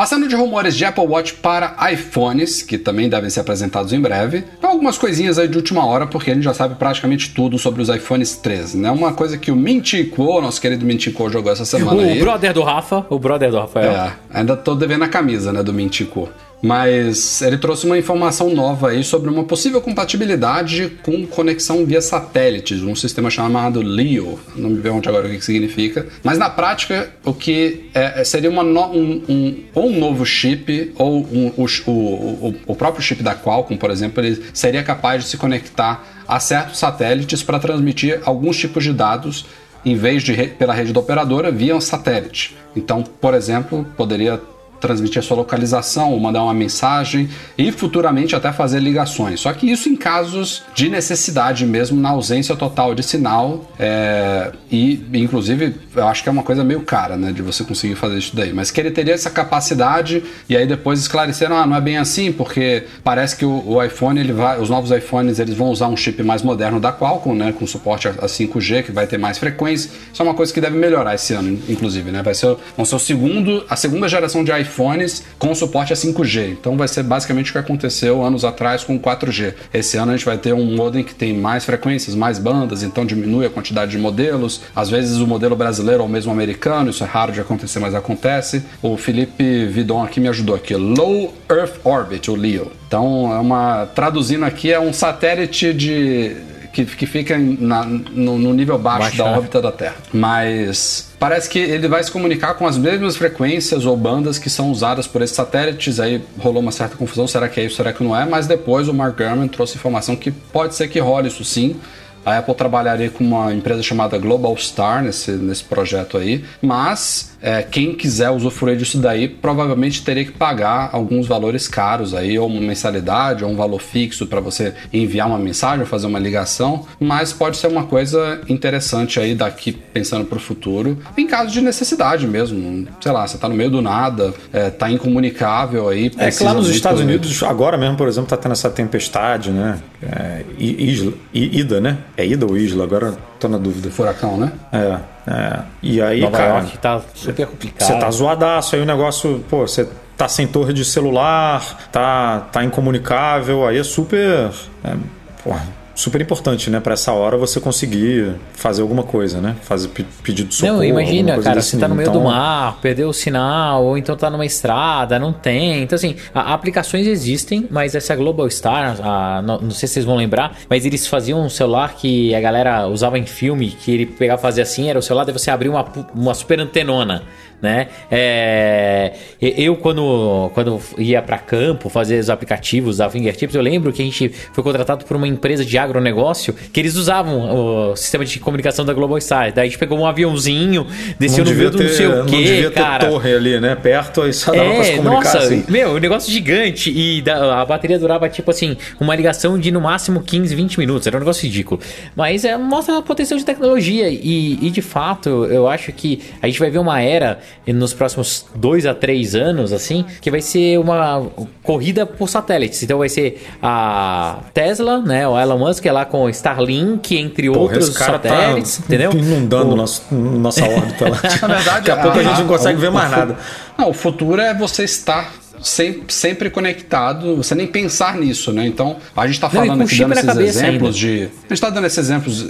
Passando de rumores de Apple Watch para iPhones, que também devem ser apresentados em breve, algumas coisinhas aí de última hora, porque a gente já sabe praticamente tudo sobre os iPhones 13, né? Uma coisa que o Mintico, nosso querido Mintico, jogou essa semana o aí. O brother do Rafa, o brother do Rafael. É, ainda tô devendo a camisa, né, do Mintico mas ele trouxe uma informação nova aí sobre uma possível compatibilidade com conexão via satélites, um sistema chamado LEO. Não me onde agora o que significa. Mas na prática, o que é, é seria uma no, um, um, ou um novo chip, ou um, o, o, o próprio chip da Qualcomm, por exemplo, ele seria capaz de se conectar a certos satélites para transmitir alguns tipos de dados em vez de pela rede da operadora via satélite. Então, por exemplo, poderia transmitir a sua localização, ou mandar uma mensagem e futuramente até fazer ligações. Só que isso em casos de necessidade mesmo, na ausência total de sinal. É, e, inclusive, eu acho que é uma coisa meio cara, né, de você conseguir fazer isso daí. Mas que ele teria essa capacidade e aí depois esclareceram, ah, não é bem assim, porque parece que o, o iPhone, ele vai, os novos iPhones, eles vão usar um chip mais moderno da Qualcomm, né, com suporte a, a 5G, que vai ter mais frequência. Isso é uma coisa que deve melhorar esse ano, inclusive, né? Vai ser, vão ser o segundo, a segunda geração de iPhone iPhones com suporte a 5G. Então vai ser basicamente o que aconteceu anos atrás com 4G. Esse ano a gente vai ter um modem que tem mais frequências, mais bandas, então diminui a quantidade de modelos. Às vezes o modelo brasileiro ou mesmo americano, isso é raro de acontecer, mas acontece. O Felipe Vidon aqui me ajudou aqui. Low Earth Orbit, o LEO. Então é uma traduzindo aqui é um satélite de que, que fica na, no, no, nível baixo, da órbita da Terra. Mas parece que ele vai se comunicar com as mesmas frequências ou bandas que são usadas por esses satélites. Aí rolou uma certa confusão, será que é isso, será que não é? Mas depois o Mark Gurman trouxe informação que pode ser que role isso sim. A Apple trabalharia com uma empresa chamada Global Star nesse, nesse projeto aí, mas é, quem quiser usufruir disso daí provavelmente teria que pagar alguns valores caros aí, ou uma mensalidade, ou um valor fixo para você enviar uma mensagem, fazer uma ligação, mas pode ser uma coisa interessante aí daqui pensando para o futuro, em caso de necessidade mesmo. Sei lá, você está no meio do nada, é, tá incomunicável aí. É que lá nos Estados Unidos, agora mesmo, por exemplo, tá tendo essa tempestade, né? É, isla, Ida, né? É Ida ou Isla? Agora tô na dúvida. Furacão, né? É. é. E aí, Nova cara. York tá super complicado. Você tá zoadaço, aí o negócio, pô, você tá sem torre de celular, tá, tá incomunicável, aí é super. É, porra super importante, né? Para essa hora você conseguir fazer alguma coisa, né? Fazer pedido de socorro. Não, imagina, cara, você tá no meio então... do mar, perdeu o sinal, ou então tá numa estrada, não tem. Então, assim, a, aplicações existem, mas essa Global Star, a, não, não, sei se vocês vão lembrar, mas eles faziam um celular que a galera usava em filme, que ele pegava fazer assim, era o celular, daí você abria uma, uma super antenona né? É, eu quando, quando ia para campo fazer os aplicativos da Fingertips, eu lembro que a gente foi contratado por uma empresa de agronegócio que eles usavam o sistema de comunicação da Global Star. Daí a gente pegou um aviãozinho, desceu no meio do não sei o quê, não devia cara. Ter torre ali, né? Perto, aí só dava é, pra se comunicar nossa, assim. Meu, um negócio gigante e a bateria durava tipo assim, uma ligação de no máximo 15, 20 minutos. Era um negócio ridículo. Mas é, mostra a potencial de tecnologia e, e de fato eu acho que a gente vai ver uma era nos próximos dois a três anos, assim, que vai ser uma corrida por satélites. Então vai ser a Tesla, né? O Elon Musk é lá com o Starlink, entre Porra, outros tá satélites, tá entendeu? Inundando o... nosso, nossa órbita lá. Na verdade, daqui a pouco a, a gente não consegue ver mais nada. Não, o futuro é você estar sempre, sempre conectado, você nem pensar nisso, né? Então, a gente está falando não, aqui dando esses exemplos ainda. de. A gente está dando esses exemplos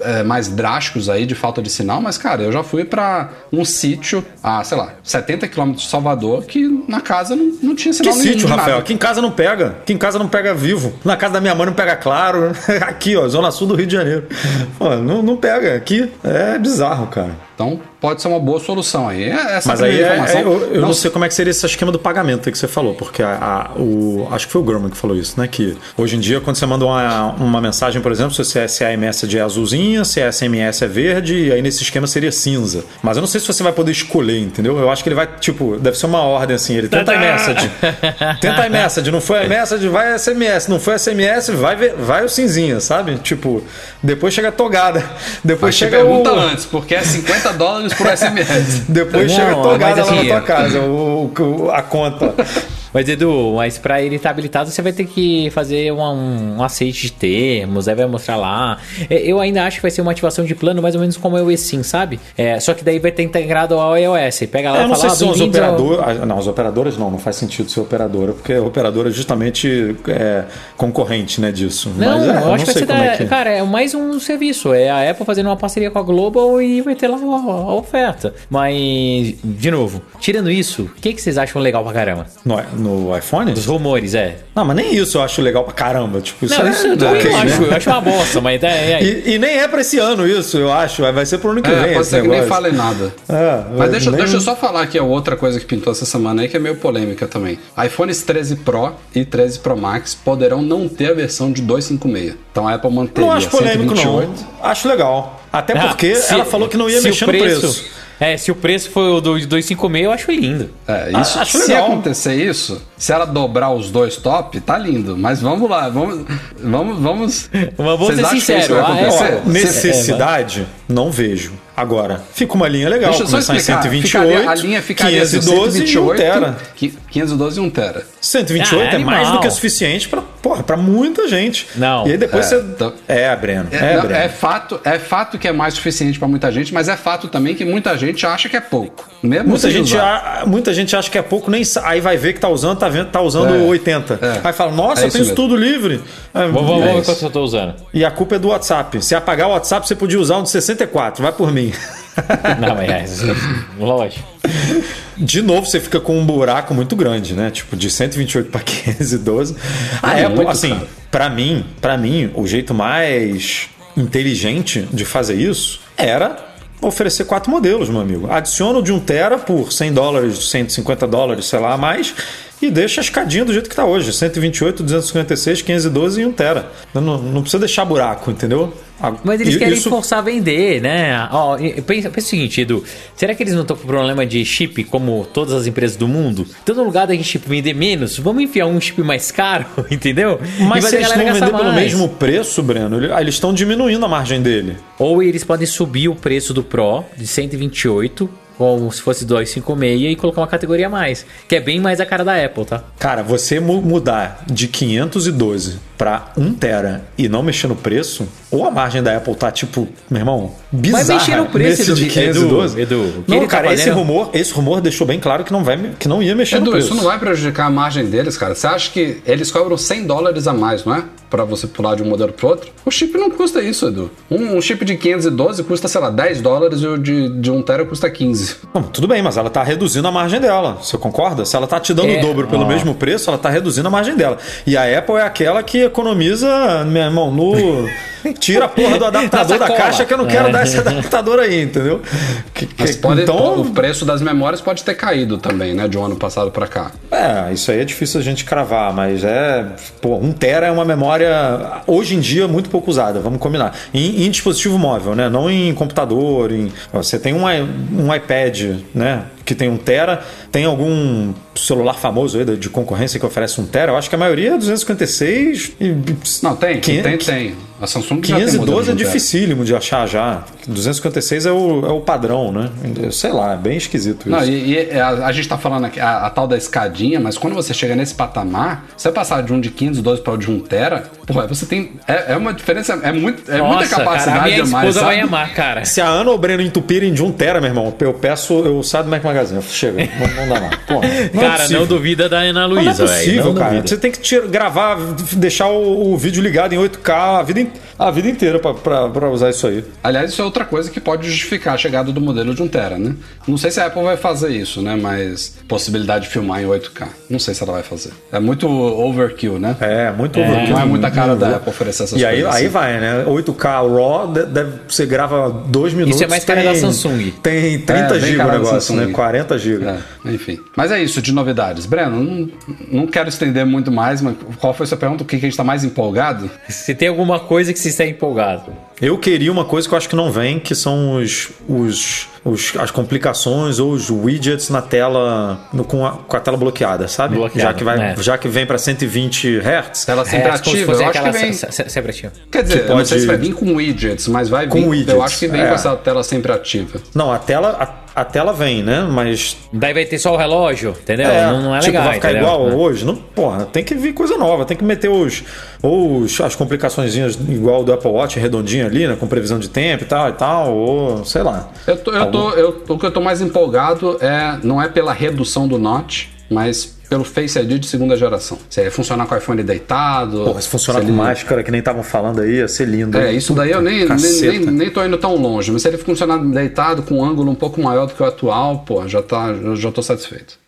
é, mais drásticos aí de falta de sinal, mas, cara, eu já fui para um sítio a, sei lá, 70 quilômetros de Salvador que na casa não, não tinha sinal que sítio, Rafael? Aqui em casa não pega. Aqui em casa não pega vivo. Na casa da minha mãe não pega claro. Aqui, ó, Zona Sul do Rio de Janeiro. Pô, não, não pega. Aqui é bizarro, cara. Então, pode ser uma boa solução aí. É, essa Mas aí é, é, eu, eu não, não sei como é que seria esse esquema do pagamento que você falou, porque a, a, o, acho que foi o Gurman que falou isso, né? Que hoje em dia, quando você manda uma, uma mensagem, por exemplo, se, a message é azulzinha, se a SMS é verde, e aí nesse esquema seria cinza. Mas eu não sei se você vai poder escolher, entendeu? Eu acho que ele vai, tipo, deve ser uma ordem assim, ele tenta iMessage. tenta iMessage, não foi iMessage, vai SMS. Não foi SMS, vai, vai o cinzinha, sabe? Tipo, depois chega a togada. Depois Mas chega pergunta o... antes, porque é 50 dólares por SMS. Depois não, chega togada assim, lá na tua casa, o, o, a conta. Mas Edu, mas para ele estar habilitado, você vai ter que fazer um, um aceite de termos, aí vai mostrar lá. É, eu ainda acho que vai ser uma ativação de plano mais ou menos como é o eSIM, sabe? É, só que daí vai ter integrado ao iOS. Pega lá é, e fala, sei se são os operadores. Ao... Ah, não, os operadores não, não faz sentido ser operadora, porque a operadora é justamente é, concorrente né, disso. Não, mas, é, eu acho que vai ser da, é que... Cara, é mais um serviço. É a Apple fazendo uma parceria com a Global e vai ter lá a, a oferta. Mas, de novo, tirando isso, o que, que vocês acham legal pra caramba? Não é no iPhone? Dos rumores, é. Não, mas nem isso eu acho legal pra caramba. Tipo, isso não, é, isso eu, okay, eu, acho, né? eu acho uma bosta, mas é, é e, e, nem é pra esse ano isso, eu acho. Vai ser pro ano que é, vem. Pode ser que nem falem nada. É, mas deixa, nem... deixa eu só falar aqui a outra coisa que pintou essa semana aí, que é meio polêmica também. iPhones 13 Pro e 13 Pro Max poderão não ter a versão de 256. Então a Apple manteria Não acho polêmico, 128. não. Acho legal. Até ah, porque se, ela falou que não ia mexer preço, no preço. É, se o preço for o do 256, eu acho lindo. É, isso, acho se legal. acontecer isso, se ela dobrar os dois top, tá lindo. Mas vamos lá, vamos. Vamos, vamos. Vamos ser sinceros. Ah, necessidade, é, não vejo. Agora, fica uma linha legal. Deixa eu só explicar. 128, ficaria, a linha ficaria 512 128, e 1 tera. 512 e 1 tera. 128 ah, é, é mais do que o suficiente para porra, para muita gente. Não. E aí depois é, você então, é, Breno. É, é, não, Breno. é fato, é fato que é mais suficiente para muita gente, mas é fato também que muita gente acha que é pouco. Mesmo muita gente, a, muita gente acha que é pouco, nem aí vai ver que tá usando, tá vendo, tá usando é, 80. É. Aí fala: "Nossa, é eu tenho isso tudo livre". vamos, vamos ver quanto eu tô usando. E a culpa é do WhatsApp. Se apagar o WhatsApp, você podia usar um de 64, vai por mim. Não, mas é, lógico. De novo, você fica com um buraco muito grande, né? Tipo, de 128 para 512. A é Apple, assim, para mim, para mim, o jeito mais inteligente de fazer isso era oferecer quatro modelos, meu amigo. Adiciona o de 1 tera por 100 dólares, 150 dólares, sei lá, a mais e deixa a escadinha do jeito que está hoje: 128, 256, 512 e 1 tera. Não, não precisa deixar buraco, entendeu? Mas eles querem isso... forçar a vender, né? Ó, pensa, pensa o seguinte, Edu. Será que eles não estão com problema de chip como todas as empresas do mundo? Então, no lugar da gente vender menos, vamos enfiar um chip mais caro, entendeu? Mas se eles vão vender mais. pelo mesmo preço, Breno, eles estão diminuindo a margem dele. Ou eles podem subir o preço do Pro de 128 como se fosse 256 e colocar uma categoria a mais, que é bem mais a cara da Apple, tá? Cara, você mudar de 512 para 1 tera e não mexer no preço, ou a margem da Apple tá tipo, meu irmão, bizarra. Vai mexer no preço Edu, de 512. Edu, Edu não, tá cara, tá esse rumor, esse rumor deixou bem claro que não vai que não ia mexer Edu, no preço. isso não vai prejudicar a margem deles, cara. Você acha que eles cobram 100 dólares a mais, não é? Para você pular de um modelo pro outro? O chip não custa isso, Edu. Um, um chip de 512 custa, sei lá, 10 dólares e o de, de 1 tera custa 15. Não, tudo bem, mas ela tá reduzindo a margem dela. Você concorda? Se ela tá te dando é, o dobro pelo ó. mesmo preço, ela tá reduzindo a margem dela. E a Apple é aquela que economiza, meu irmão, no Tira a porra do adaptador da caixa que eu não quero é. dar esse adaptador aí, entendeu? Que, que, pode, então... O preço das memórias pode ter caído também, né? De um ano passado para cá. É, isso aí é difícil a gente cravar, mas é. Pô, um Tera é uma memória, hoje em dia, muito pouco usada, vamos combinar. Em, em dispositivo móvel, né? Não em computador. Em... Você tem um, um iPad, né? Que tem um tera. Tem algum celular famoso aí de concorrência que oferece um tera? Eu acho que a maioria é 256 e... Não, tem, 500, tem, tem. A Samsung 512 é dificílimo de achar já. 256 é o, é o padrão, né? Sei lá, é bem esquisito isso. Não, e, e a, a, gente tá falando aqui a, a, tal da escadinha, mas quando você chega nesse patamar, você passar de um de 512 para o de 1 tera, porra, você tem. É, é uma diferença, é, muito, é Nossa, muita capacidade cara, a minha. Esposa vai amar, cara. Se a Ana ou o Breno entupirem de 1 tera, meu irmão, eu peço, eu saio do Mac Magazine. Chega, não, não dá mais. Porra, não cara, é não duvida da Ana Luísa, velho. Não é possível, véio, cara. Duvida. Você tem que tira, gravar, deixar o, o vídeo ligado em 8K a vida inteira a vida inteira para usar isso aí. Aliás, isso é outra coisa que pode justificar a chegada do modelo de 1 tera, né? Não sei se a Apple vai fazer isso, né? Mas possibilidade de filmar em 8K. Não sei se ela vai fazer. É muito overkill, né? É, muito é, overkill. Não é muita cara da Apple oferecer essas e coisas. E aí, assim. aí vai, né? 8K RAW, deve, você grava 2 minutos. Isso é mais cara da Samsung. Tem 30 é, GB o negócio, né? 40 GB. É, enfim. Mas é isso de novidades. Breno, não, não quero estender muito mais, mas qual foi a sua pergunta? O que a gente está mais empolgado? Se tem alguma coisa que se está empolgado. Eu queria uma coisa que eu acho que não vem, que são os, os, os as complicações ou os widgets na tela no, com, a, com a tela bloqueada, sabe? Bloqueado, já que vai, é. já que vem para 120 Hz. Tela sempre é, ativa, eu acho que vem. sempre ativa. Quer dizer, pode... não sei se vai vir com widgets, mas vai vir. Com widgets, eu acho que vem é. com essa tela sempre ativa. Não, a tela a, a, tela vem, né? Mas daí vai ter só o relógio, entendeu? É, não, não, é tipo, legal. Vai ficar entendeu? igual hoje, não? Porra, tem que vir coisa nova, tem que meter os ou as complicações igual do Apple Watch redondinho ali, né, com previsão de tempo e tal e tal, ou sei lá. Eu tô, eu tô, eu, o que eu tô mais empolgado é não é pela redução do notch, mas pelo Face ID de segunda geração. Se ele funcionar com o iPhone deitado. Porra, se funcionar com ele... máscara, que nem estavam falando aí, ia ser lindo. É, isso daí eu nem, nem, nem, nem, tô indo tão longe, mas se ele funcionar deitado com um ângulo um pouco maior do que o atual, pô, já, tá, já tô satisfeito.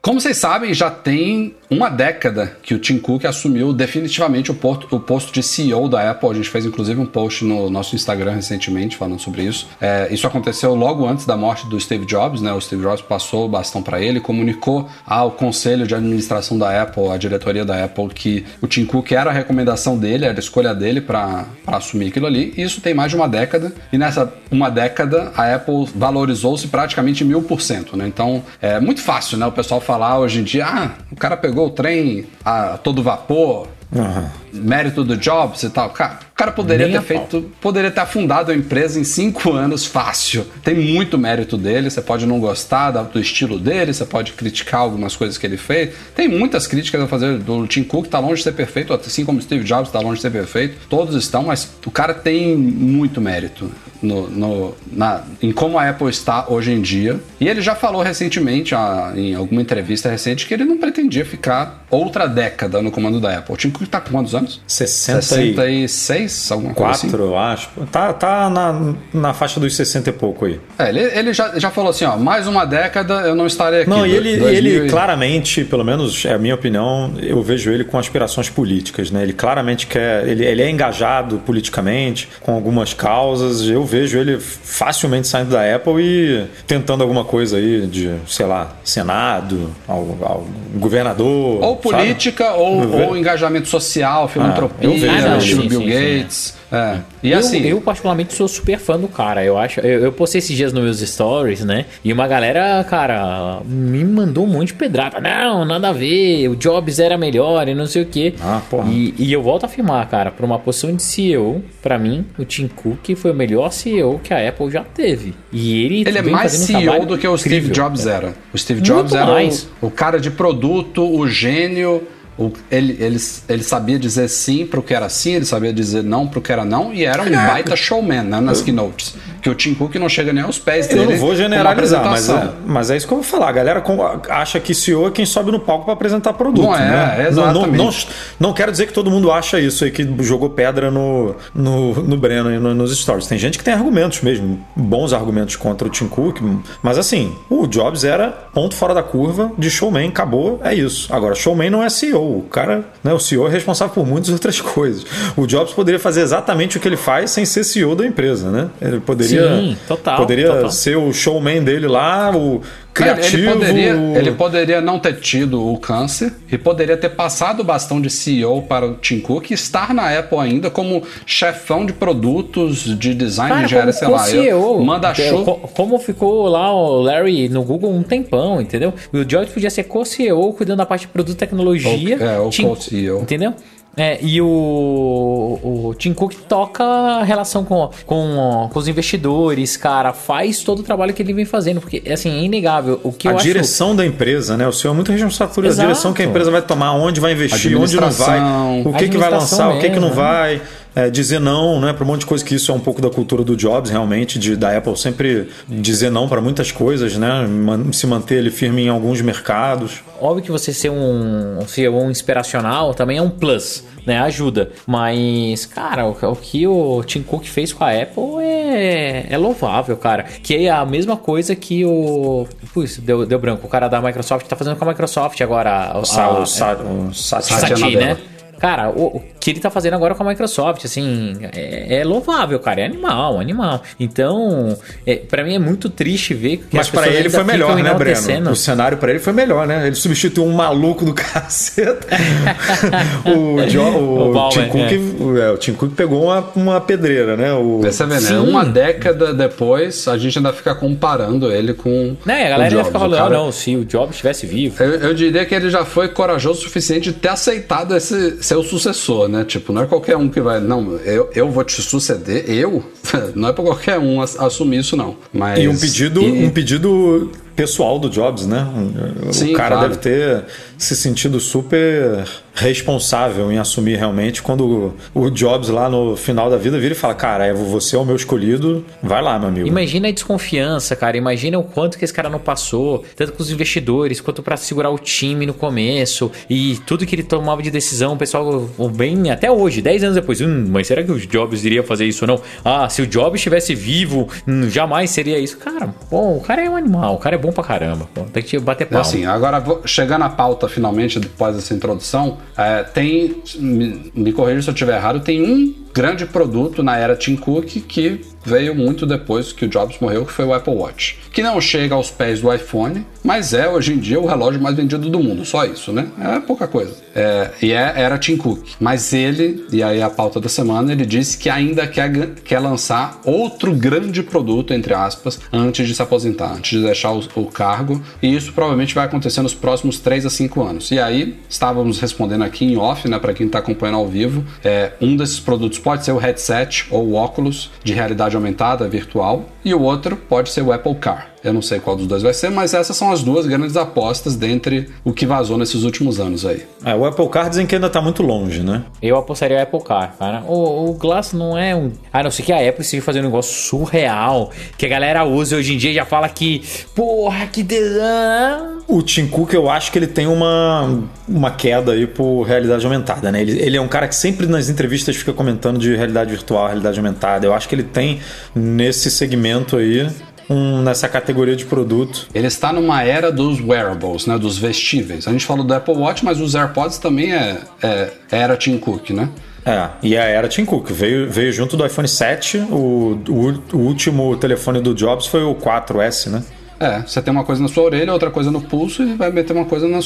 Como vocês sabem, já tem uma década que o Tim Cook assumiu definitivamente o, posto, o posto de CEO da Apple. A gente fez inclusive um post no nosso Instagram recentemente falando sobre isso. É, isso aconteceu logo antes da morte do Steve Jobs, né? O Steve Jobs passou o bastão para ele, comunicou ao conselho de administração da Apple, à diretoria da Apple, que o Tim Cook era a recomendação dele, era a escolha dele para assumir aquilo ali. E isso tem mais de uma década. E nessa uma década a Apple valorizou-se praticamente mil por cento, né? Então é muito fácil, né? O pessoal falar hoje em dia, ah, o cara pegou o trem a todo vapor, Uhum. Mérito do Jobs e tal. Cara, o cara poderia Nem ter feito. Poderia ter afundado a empresa em cinco anos fácil. Tem muito mérito dele. Você pode não gostar do estilo dele, você pode criticar algumas coisas que ele fez. Tem muitas críticas a fazer do Tim Cook, tá longe de ser perfeito, assim como Steve Jobs tá longe de ser perfeito. Todos estão, mas o cara tem muito mérito no, no na, em como a Apple está hoje em dia. E ele já falou recentemente, em alguma entrevista recente, que ele não pretendia ficar outra década no comando da Apple. O Tim Cook tá com quantos anos? Anos? 60 66, alguma coisa assim? 4, eu acho. Tá, tá na, na faixa dos 60 e pouco aí. É, ele, ele já, já falou assim, ó, mais uma década eu não estarei aqui. Não, e ele, 2000 ele e- claramente, pelo menos é a minha opinião, eu vejo ele com aspirações políticas, né? Ele claramente quer, ele, ele é engajado politicamente com algumas causas. Eu vejo ele facilmente saindo da Apple e tentando alguma coisa aí de, sei lá, Senado, ao, governador. Ou política, ou, ou engajamento social, filantropia, eu vejo Ah, Bill sim. Gates. É. E eu, assim, eu, particularmente, sou super fã do cara. Eu acho. Eu, eu postei esses dias nos meus stories, né? E uma galera, cara, me mandou um monte de pedrada. Não, nada a ver. O Jobs era melhor e não sei o quê. Ah, porra. E, e eu volto a afirmar, cara, pra uma posição de CEO, pra mim, o Tim Cook foi o melhor CEO que a Apple já teve. E ele, Ele é mais um CEO trabalho do que o Steve incrível. Jobs era. O Steve Muito Jobs era mais. o, o cara de produto, o gênio. O- ele, ele, ele sabia dizer sim pro que era sim, ele sabia dizer não pro que era não, e era um baita showman né, nas keynotes. Que o Tim Cook não chega nem aos pés dele. Eu não vou generalizar, mas é, mas é isso que eu vou falar. A galera acha que CEO é quem sobe no palco para apresentar produto. Não é, né? Não, não, exatamente. não, não quero dizer que todo mundo acha isso aí, que jogou pedra no, no, no Breno e no- nos stories. Tem gente que tem argumentos mesmo, bons argumentos contra o Tim Cook, mas assim, o Jobs era ponto fora da curva de showman, acabou, é isso. Agora, showman não é CEO. O cara, né, o CEO é responsável por muitas outras coisas. O Jobs poderia fazer exatamente o que ele faz sem ser CEO da empresa, né? Ele poderia, Sim, total, poderia total. ser o showman dele lá, o criativo. Ele poderia, o- ele poderia não ter tido o câncer e poderia ter passado o bastão de CEO para o Tim Cook e estar na Apple ainda como chefão de produtos, de design, de engenharia, sei lá. eu- CEO, Manda show. co- Como ficou lá o Larry no Google um tempão, entendeu? O Jobs podia ser co-CEO, cuidando da parte de produto e tecnologia. Ou- é, ou Tim- co-CEO. Entendeu? É, e o, o Tim Cook toca a relação com, com, com os investidores, cara, faz todo o trabalho que ele vem fazendo, porque, assim, é inegável. O que a eu acho... direção da empresa, né? O senhor é muito responsável por a Exato. direção que a empresa vai tomar, onde vai investir, onde não vai, o que, que vai lançar, o que, que não mesmo, vai. É, dizer não, né, para um monte de coisa que isso é um pouco da cultura do Jobs, realmente, de, da Apple sempre dizer não para muitas coisas, né, se manter ele firme em alguns mercados. Óbvio que você ser um CEO inspiracional também é um plus, né? Ajuda. Mas, cara, o, o que o Tim Cook fez com a Apple é, é louvável, cara. Que é a mesma coisa que o. Putz, deu, deu branco. O cara da Microsoft tá fazendo com a Microsoft agora. a- O, Sa, o, Sa, o Sati, né? Cara, o, o que ele tá fazendo agora com a Microsoft, assim, é, é louvável, cara. É animal, animal. Então, é, para mim é muito triste ver que Mas as para ele foi melhor, né, Breno? O cenário para ele foi melhor, né? Ele substituiu um maluco do caceta. o, Jo- o, O Tim Cook, é. o, é, o Tim Cook pegou uma, uma pedreira, né? O, vê, né? Sim. Uma década depois, a gente ainda fica comparando ele com. Né, a galera ia ficar falando, cara- ah, não, se o Jobs estivesse vivo. Eu, eu diria que ele já foi corajoso o suficiente de ter aceitado esse ser o sucessor, né? Tipo, não é qualquer um que vai. Não, eu, eu vou te suceder, eu? Não é pra qualquer um ass- assumir isso, não. Mas, E um pedido, e- um pedido pessoal do Jobs, né? O Sim, cara claro. deve ter se sentido super responsável em assumir realmente quando o, Jobs lá no final da vida vira e fala: Cara, é, você é o meu escolhido, vai lá, meu amigo. Imagina a desconfiança, cara. Imagina o quanto que esse cara não passou, tanto com os investidores, quanto pra segurar o time no começo. E tudo que ele tomava de decisão, o pessoal, bem, até hoje, 10 anos depois, hum, mas será que o Jobs iria fazer isso ou não? Ah, se o Jobs estivesse vivo, hum, jamais seria isso. Cara, bom, o cara é um animal, o cara é bom pra caramba. Pô, tem que bater palma. Assim, agora vou- chegando à pauta finalmente, depois dessa introdução, é, tem, me, me corrija se eu estiver errado, tem um grande produto na era Tim Cook que veio muito depois que o Jobs morreu, que foi o Apple Watch. Que não chega aos pés do iPhone, mas é hoje em dia o relógio mais vendido do mundo, só isso, né? É pouca coisa. É, e é, era Tim Cook. Mas ele, e aí a pauta da semana, ele disse que ainda quer, quer lançar outro grande produto, entre aspas, antes de se aposentar, antes de deixar o, o cargo. E isso provavelmente vai acontecer nos próximos 3 a 5 anos. E aí, estávamos respondendo aqui em off, né, para quem está acompanhando ao vivo, é, um desses produtos pode ser o headset ou o óculos de realidade aumentada, virtual, e o outro pode ser o Apple Car. Eu não sei qual dos dois vai ser, mas essas são as duas grandes apostas dentre o que vazou nesses últimos anos aí. É, o Apple Car dizem que ainda tá muito longe, né? Eu apostaria o Apple Car, cara. O, o Glass não é um. A não ser que a Apple esteja fazendo um negócio surreal. Que a galera usa hoje em dia e já fala que. Porra, que design. o Tim Cook, eu acho que ele tem uma, uma queda aí por realidade aumentada, né? Ele, ele é um cara que sempre nas entrevistas fica comentando de realidade virtual, realidade aumentada. Eu acho que ele tem nesse segmento aí um, nessa categoria de produto. Ele está numa era dos wearables, né, dos vestíveis. A gente falou do Apple Watch, mas os AirPods também é, é era Tim Cook, né? É, e a era Tim Cook. Veio, veio junto do iPhone 7, o, o, o último telefone do Jobs foi o 4S, né? É, você tem uma coisa na sua orelha, outra coisa no pulso e vai meter uma coisa na,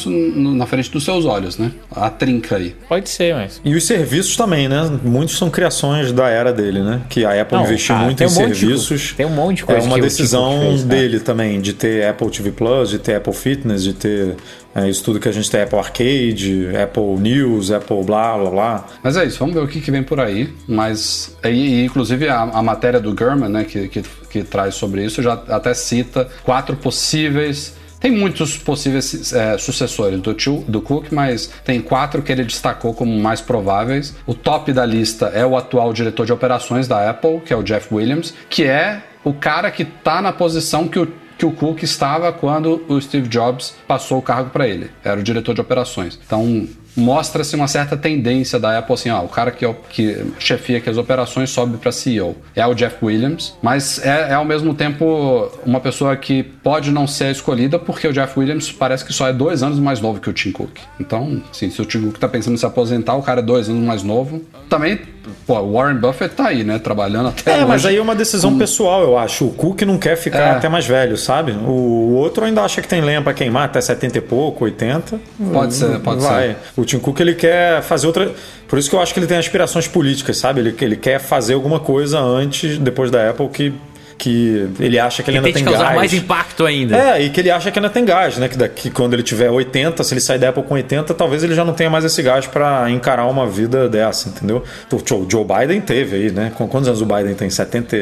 na frente dos seus olhos, né? A trinca aí. Pode ser, mas. E os serviços também, né? Muitos são criações da era dele, né? Que a Apple Não, investiu muito em um serviços. De, tem um monte de coisa. É uma decisão fez, dele também, de ter Apple TV Plus, de ter Apple Fitness, de ter é isso tudo que a gente tem Apple Arcade, Apple News, Apple blá blá blá. Mas é isso, vamos ver o que, que vem por aí. Mas, e, inclusive, a, a, matéria do Gurman, né, que, que, que traz sobre isso, já até cita quatro possíveis tem muitos possíveis é, sucessores do, tio, do Cook, mas tem quatro que ele destacou como mais prováveis. O top da lista é o atual diretor de operações da Apple, que é o Jeff Williams, que é o cara que está na posição que o que o Cook estava quando o Steve Jobs passou o cargo para ele. Era o diretor de operações. Então, mostra-se uma certa tendência da Apple assim, ó, o cara que, que chefia as operações sobe para CEO. É o Jeff Williams, mas é, é, ao mesmo tempo uma pessoa que pode não ser escolhida porque o Jeff Williams parece que só é dois anos mais novo que o Tim Cook. Então, assim, se o Tim Cook tá pensando em se aposentar, o cara é dois anos mais novo. Também, pô, o Warren Buffett tá aí, né, trabalhando até É, hoje. mas aí é uma decisão pessoal, eu acho. O Cook não quer ficar é. até mais velho, sabe? O outro ainda acha que tem lenha para queimar até 70 e pouco, 80. Pode ser, pode vai. ser. O Tim Cook ele quer fazer outra. Por isso que eu acho que ele tem aspirações políticas, sabe? Ele, ele quer fazer alguma coisa antes, depois da Apple, que que ele acha que ele ainda tem, tem causar mais impacto ainda. É, e que ele acha que ainda tem gás, né? Que daqui quando ele tiver 80, se ele sair da Apple com 80, talvez ele já não tenha mais esse gás para encarar uma vida dessa, entendeu? O Joe Biden teve aí, né? Quantos anos o Biden tem? 70.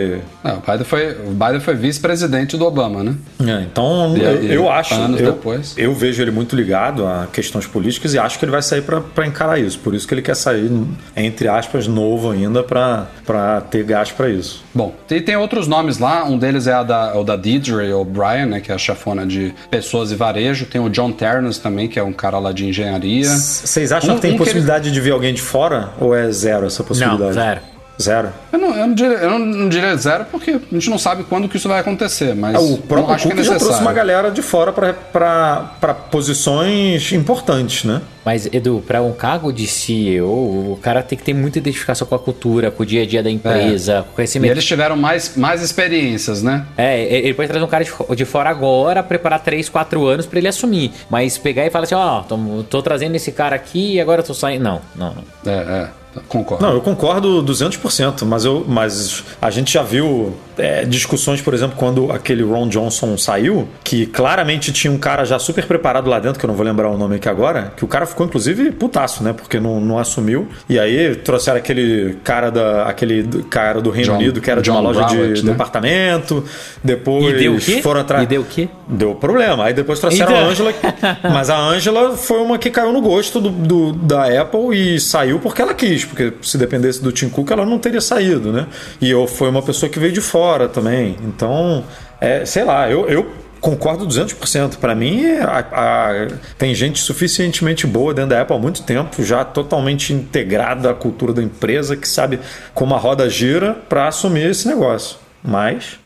Não, o Biden foi, o Biden foi vice-presidente do Obama, né? É, então e, eu, eu acho, anos eu, depois. eu vejo ele muito ligado a questões políticas e acho que ele vai sair para encarar isso. Por isso que ele quer sair entre aspas novo ainda para ter gás para isso. Bom, e tem outros nomes lá, um deles é a da, o da Deidre O'Brien, né, que é a chefona de pessoas e varejo. Tem o John Ternos também, que é um cara lá de engenharia. Vocês acham um, que tem um possibilidade que ele... de ver alguém de fora ou é zero essa possibilidade? Não, zero. Zero? Eu não, eu não, diria, eu não diria zero porque a gente não sabe quando que isso vai acontecer, mas é, o próprio acho Cook que é já trouxe uma galera de fora para posições importantes, né? Mas, Edu, para um cargo de CEO, o cara tem que ter muita identificação com a cultura, com o dia a dia da empresa, é. com conhecimento. E eles tiveram mais, mais experiências, né? É, ele pode trazer um cara de fora agora, preparar 3, 4 anos para ele assumir. Mas pegar e falar assim: ó, oh, tô, tô, trazendo esse cara aqui e agora tô saindo. Não, não. É, é. Concordo. Não, eu concordo 200%, mas, eu, mas a gente já viu é, discussões, por exemplo, quando aquele Ron Johnson saiu, que claramente tinha um cara já super preparado lá dentro, que eu não vou lembrar o nome aqui agora, que o cara ficou inclusive putaço, né? Porque não, não assumiu. E aí trouxeram aquele cara da aquele cara do Reino John, Unido que era John de uma loja Broward, de né? departamento. Depois e deu o quê? foram atrás. E deu o quê? Deu problema. Aí depois trouxeram a Angela, mas a Angela foi uma que caiu no gosto do, do, da Apple e saiu porque ela quis, porque se dependesse do Tim Cook ela não teria saído, né? E eu foi uma pessoa que veio de fora também. Então, é, sei lá, eu, eu concordo 200%. Para mim, a, a, tem gente suficientemente boa dentro da Apple há muito tempo, já totalmente integrada à cultura da empresa, que sabe como a roda gira para assumir esse negócio. Mas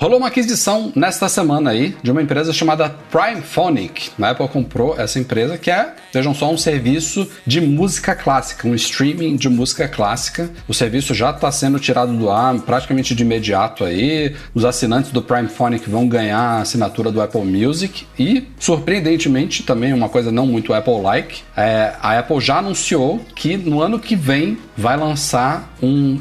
Rolou uma aquisição nesta semana aí de uma empresa chamada Primephonic. A Apple comprou essa empresa que é, vejam só, um serviço de música clássica, um streaming de música clássica. O serviço já está sendo tirado do ar praticamente de imediato aí. Os assinantes do Primephonic vão ganhar a assinatura do Apple Music e, surpreendentemente, também uma coisa não muito Apple-like, é, a Apple já anunciou que no ano que vem vai lançar um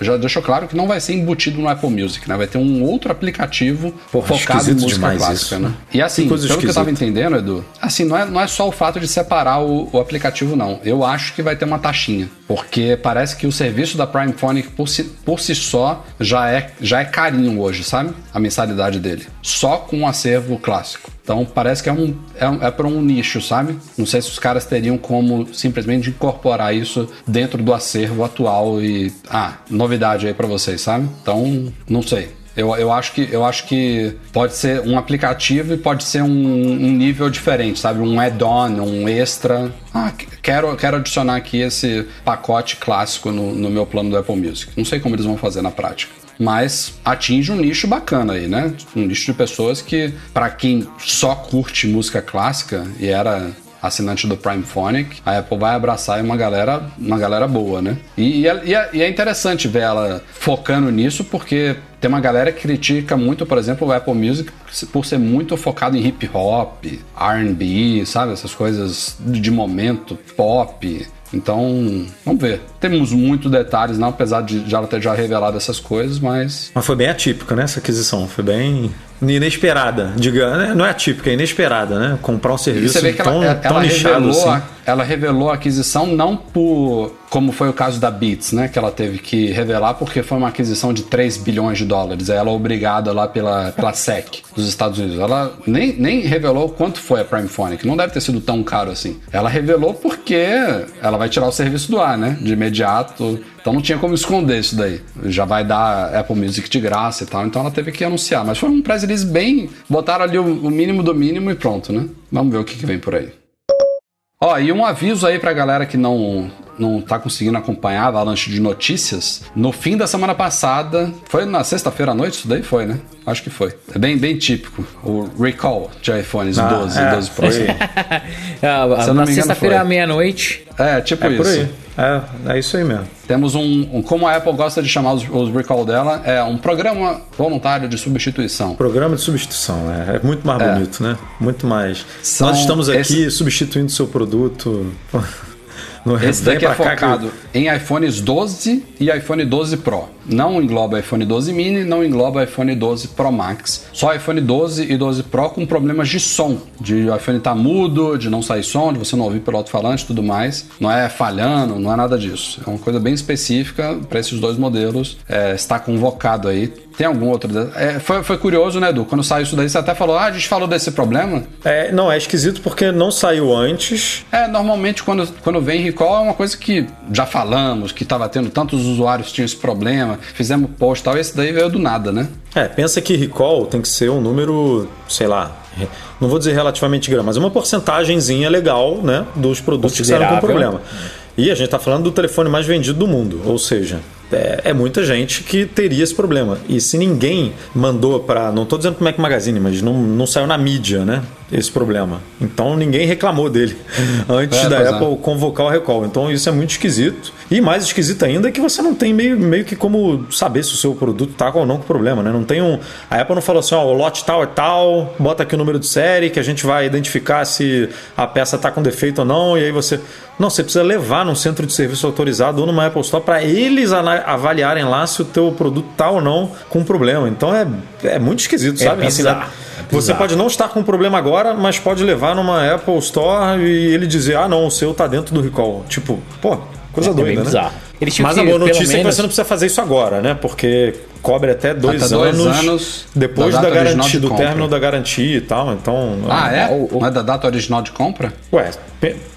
já deixou claro que não vai ser embutido no Apple Music, né? Vai ter um outro aplicativo Porra, focado em música clássica, isso. né? E assim, pelo esquisita. que eu tava entendendo, Edu, assim, não é, não é só o fato de separar o, o, aplicativo, não. Eu acho que vai ter uma taxinha. Porque parece que o serviço da Prime Phonic por si, por si só já é, já é carinho hoje, sabe? A mensalidade dele. Só com um acervo clássico. Então parece que é, um, é, é para um nicho, sabe? Não sei se os caras teriam como simplesmente incorporar isso dentro do acervo atual e. Ah, novidade aí para vocês, sabe? Então, não sei. Eu, eu, acho que, eu acho que pode ser um aplicativo e pode ser um, um nível diferente, sabe? Um add-on, um extra. Ah, quero, quero adicionar aqui esse pacote clássico no, no meu plano do Apple Music. Não sei como eles vão fazer na prática mas atinge um nicho bacana aí, né? Um nicho de pessoas que, para quem só curte música clássica e era assinante do Prime Phonic, a Apple vai abraçar uma galera, uma galera boa, né? E, e, é, e, é, interessante ver ela focando nisso, porque tem uma galera que critica muito, por exemplo, o Apple Music por ser muito focado em hip hop, RB, sabe? Essas coisas de momento, pop. Então, vamos ver. Temos muitos detalhes, não, apesar de já ter já revelado essas coisas, mas. Mas foi bem atípica, né? Essa aquisição. Foi bem inesperada. Diga, né? não é atípica, é inesperada, né? Comprar um serviço você vê que tão, ela, tão ela revelou, assim. a, ela revelou a aquisição não por como foi o caso da Beats, né, que ela teve que revelar porque foi uma aquisição de 3 bilhões de dólares. Ela é obrigada lá pela, pela SEC dos Estados Unidos. Ela nem, nem revelou quanto foi a Prime Phone, que não deve ter sido tão caro assim. Ela revelou porque ela vai tirar o serviço do ar, né, de imediato. Então não tinha como esconder isso daí. Já vai dar Apple Music de graça e tal, então ela teve que anunciar. Mas foi um press release bem. Botaram ali o, mínimo do mínimo e pronto, né? Vamos ver o que, que vem por aí. Ó, e um aviso aí pra galera que não não tá conseguindo acompanhar a avalanche de notícias. No fim da semana passada, foi na sexta-feira à noite isso daí? Foi, né? Acho que foi. É bem, bem típico. O recall de iPhones ah, 12 e 12 Pro. ah, na sexta-feira à meia-noite. É, tipo é isso. Por aí. É, é isso aí mesmo. Temos um, um, como a Apple gosta de chamar os, os, recall dela, é um programa voluntário de substituição. Programa de substituição, é, é muito mais é. bonito, né? Muito mais. São Nós estamos aqui esse... substituindo seu produto. Esse daqui é focado. Em iPhones 12 e iPhone 12 Pro. Não engloba iPhone 12 mini, não engloba iPhone 12 Pro Max. Só iPhone 12 e 12 Pro com problemas de som. De o iPhone estar tá mudo, de não sair som, de você não ouvir pelo alto-falante e tudo mais. Não é falhando, não é nada disso. É uma coisa bem específica para esses dois modelos. É, está convocado aí tem algum outro? É, foi, foi curioso, né, Edu? Quando saiu isso daí, você até falou, ah, a gente falou desse problema. É, não, é esquisito porque não saiu antes. É, normalmente quando, quando vem recall é uma coisa que já falamos, que estava tendo tantos usuários que tinham esse problema, fizemos post e tal, esse daí veio do nada, né? É, pensa que recall tem que ser um número, sei lá, não vou dizer relativamente grande, mas uma porcentagemzinha legal, né, dos produtos que saíram com problema. E a gente está falando do telefone mais vendido do mundo, ou seja, é, é, muita gente que teria esse problema. E se ninguém mandou para. Não estou dizendo para o Mac Magazine, mas não, não saiu na mídia, né? Esse problema. Então ninguém reclamou dele antes é, da é. Apple é. convocar o recall. Então isso é muito esquisito. E mais esquisito ainda é que você não tem meio, meio que como saber se o seu produto está ou não com problema, né? Não tem um. A Apple não falou assim, ó, o lote tal é tal, bota aqui o número de série que a gente vai identificar se a peça está com defeito ou não, e aí você. Não, você precisa levar num centro de serviço autorizado ou numa Apple Store para eles avaliarem lá se o teu produto tá ou não com problema. Então é, é muito esquisito, é sabe? Assim, bizarro, assim, é você pode não estar com problema agora, mas pode levar numa Apple Store e ele dizer: ah, não, o seu tá dentro do recall. Tipo, pô, coisa é, doida, é né? Bizarro. Mas a boa notícia menos... é que você não precisa fazer isso agora, né? Porque cobre até dois, até dois anos, anos, depois da, da garantia, do término da garantia e tal. Então. Ah, é? O, o... Não é da data original de compra? Ué,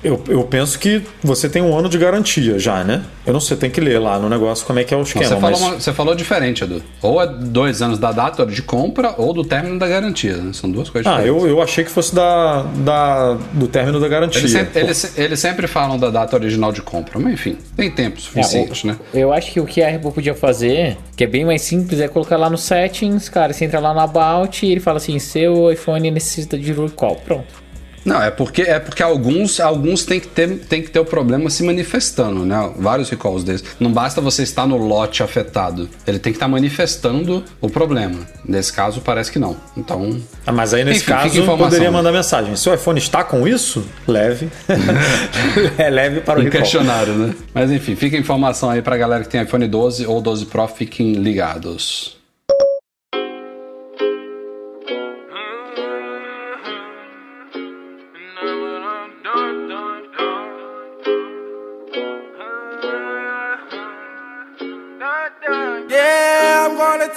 eu, eu penso que você tem um ano de garantia já, né? Eu não sei, tem que ler lá no negócio como é que é o esquema. Você, mas... falou, você falou diferente, Edu. Ou é dois anos da data de compra ou do término da garantia. Né? São duas coisas ah, diferentes. Ah, eu, eu achei que fosse da, da, do término da garantia. Eles sempre, eles, eles sempre falam da data original de compra, mas enfim, tem tempo suficiente, é, né? Eu acho que o que a Apple podia fazer, que é bem mais simples, é colocar lá no settings, cara, você entra lá no About e ele fala assim, seu iPhone necessita de recall. Pronto. Não, é porque é porque alguns alguns tem que ter tem que ter o problema se manifestando, né? Vários recalls desses. Não basta você estar no lote afetado, ele tem que estar manifestando o problema. Nesse caso parece que não. Então. Ah, mas aí nesse enfim, caso poderia mandar mensagem. Se o iPhone está com isso, leve, é leve para o um recall. questionário, né? Mas enfim, fica a informação aí para galera que tem iPhone 12 ou 12 Pro, fiquem ligados.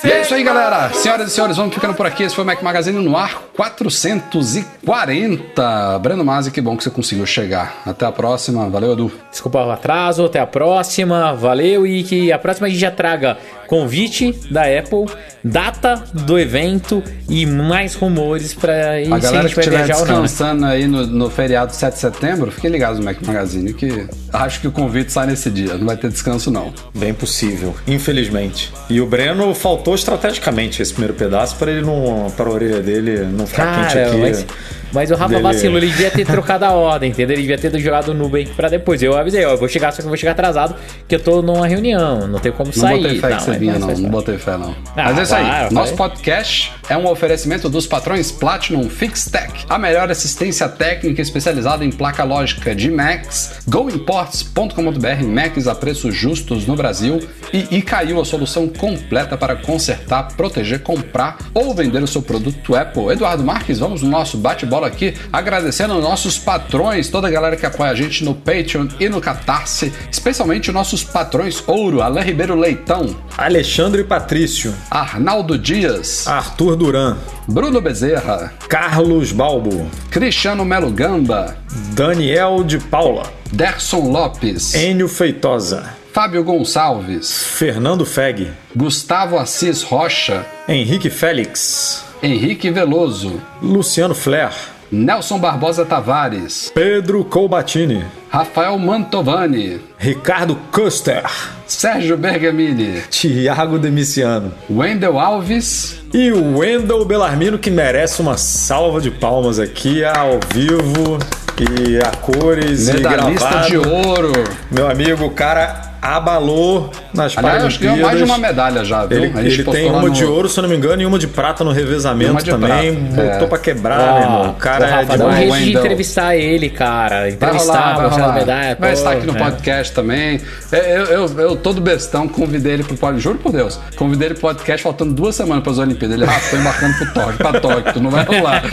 E é isso aí, galera. Senhoras e senhores, vamos ficando por aqui. Esse foi o Mac Magazine no ar 440. Breno Masi, que bom que você conseguiu chegar. Até a próxima. Valeu, Edu. Desculpa o atraso. Até a próxima. Valeu. E que a próxima a gente já traga convite da Apple, data do evento e mais rumores para ir A galera se a gente que estiver descansando não, né? aí no, no feriado 7 de setembro, fiquem ligados no Mac Magazine que acho que o convite sai nesse dia, não vai ter descanso não. Bem possível, infelizmente. E o Breno faltou estrategicamente esse primeiro pedaço para ele não para a orelha dele não ficar Cara, quente aqui. Mas mas o Rafa dele... vacilou, ele devia ter trocado a ordem, entendeu? Ele devia ter jogado o Nubank pra depois. Eu avisei, ó, eu vou chegar, só que eu vou chegar atrasado, que eu tô numa reunião, não tenho como não sair. Botei fé não, que você vinha, não, não botei fé, não. Ah, mas é isso aí. Nosso podcast é um oferecimento dos patrões Platinum FixTech, a melhor assistência técnica especializada em placa lógica de Macs, goimports.com.br, Macs a preços justos no Brasil e caiu a solução completa para consertar, proteger, comprar ou vender o seu produto Apple. Eduardo Marques, vamos no nosso bate-bola aqui agradecendo nossos patrões, toda a galera que apoia a gente no Patreon e no Catarse, especialmente nossos patrões ouro, Alain Ribeiro Leitão, Alexandre Patrício, Arnaldo Dias, Arthur Duran, Bruno Bezerra, Carlos Balbo, Cristiano Melo Gamba, Daniel de Paula, Derson Lopes, Enio Feitosa, Fábio Gonçalves, Fernando Feg, Gustavo Assis Rocha, Henrique Félix, Henrique Veloso, Luciano Flair, Nelson Barbosa Tavares, Pedro Colbatini, Rafael Mantovani, Ricardo Custer, Sérgio Bergamini, Tiago Demiciano, Wendel Alves. E Wendel Belarmino que merece uma salva de palmas aqui ao vivo e a cores Medalhista e gravado. de ouro. Meu amigo, o cara abalou nas Aliás, Paralimpíadas. ganhou mais de uma medalha já, viu? Ele, ele tem uma no... de ouro, se eu não me engano, e uma de prata no revezamento também. Prata. Botou é. pra quebrar, ah, meu irmão. O cara é dá um jeito de entrevistar ele, cara. Entrevistar, vai mostrar a medalha. Vai pô, estar aqui no é. podcast também. É, eu, eu, eu, todo bestão, convidei ele pro podcast. Juro por Deus. Convidei ele pro podcast faltando duas semanas para as Olimpíadas. Ele, Rafa, tô embarcando pro Tóquio, pra Tóquio, tu não vai rolar.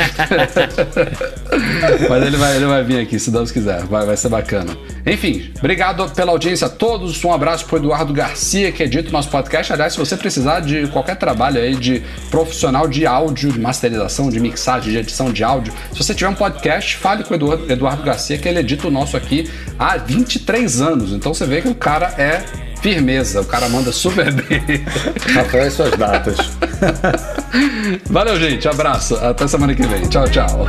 Mas ele vai, ele vai vir aqui, se Deus quiser. Vai, vai ser bacana. Enfim, obrigado pela audiência a todos. Um abraço pro Eduardo Garcia, que edita o nosso podcast. Aliás, se você precisar de qualquer trabalho aí de profissional de áudio, de masterização, de mixagem, de edição de áudio, se você tiver um podcast, fale com o Eduardo, Eduardo Garcia, que ele edita o nosso aqui há 23 anos. Então você vê que o cara é firmeza, o cara manda super bem. Até as suas datas. Valeu, gente. Abraço. Até semana que vem. Tchau, tchau.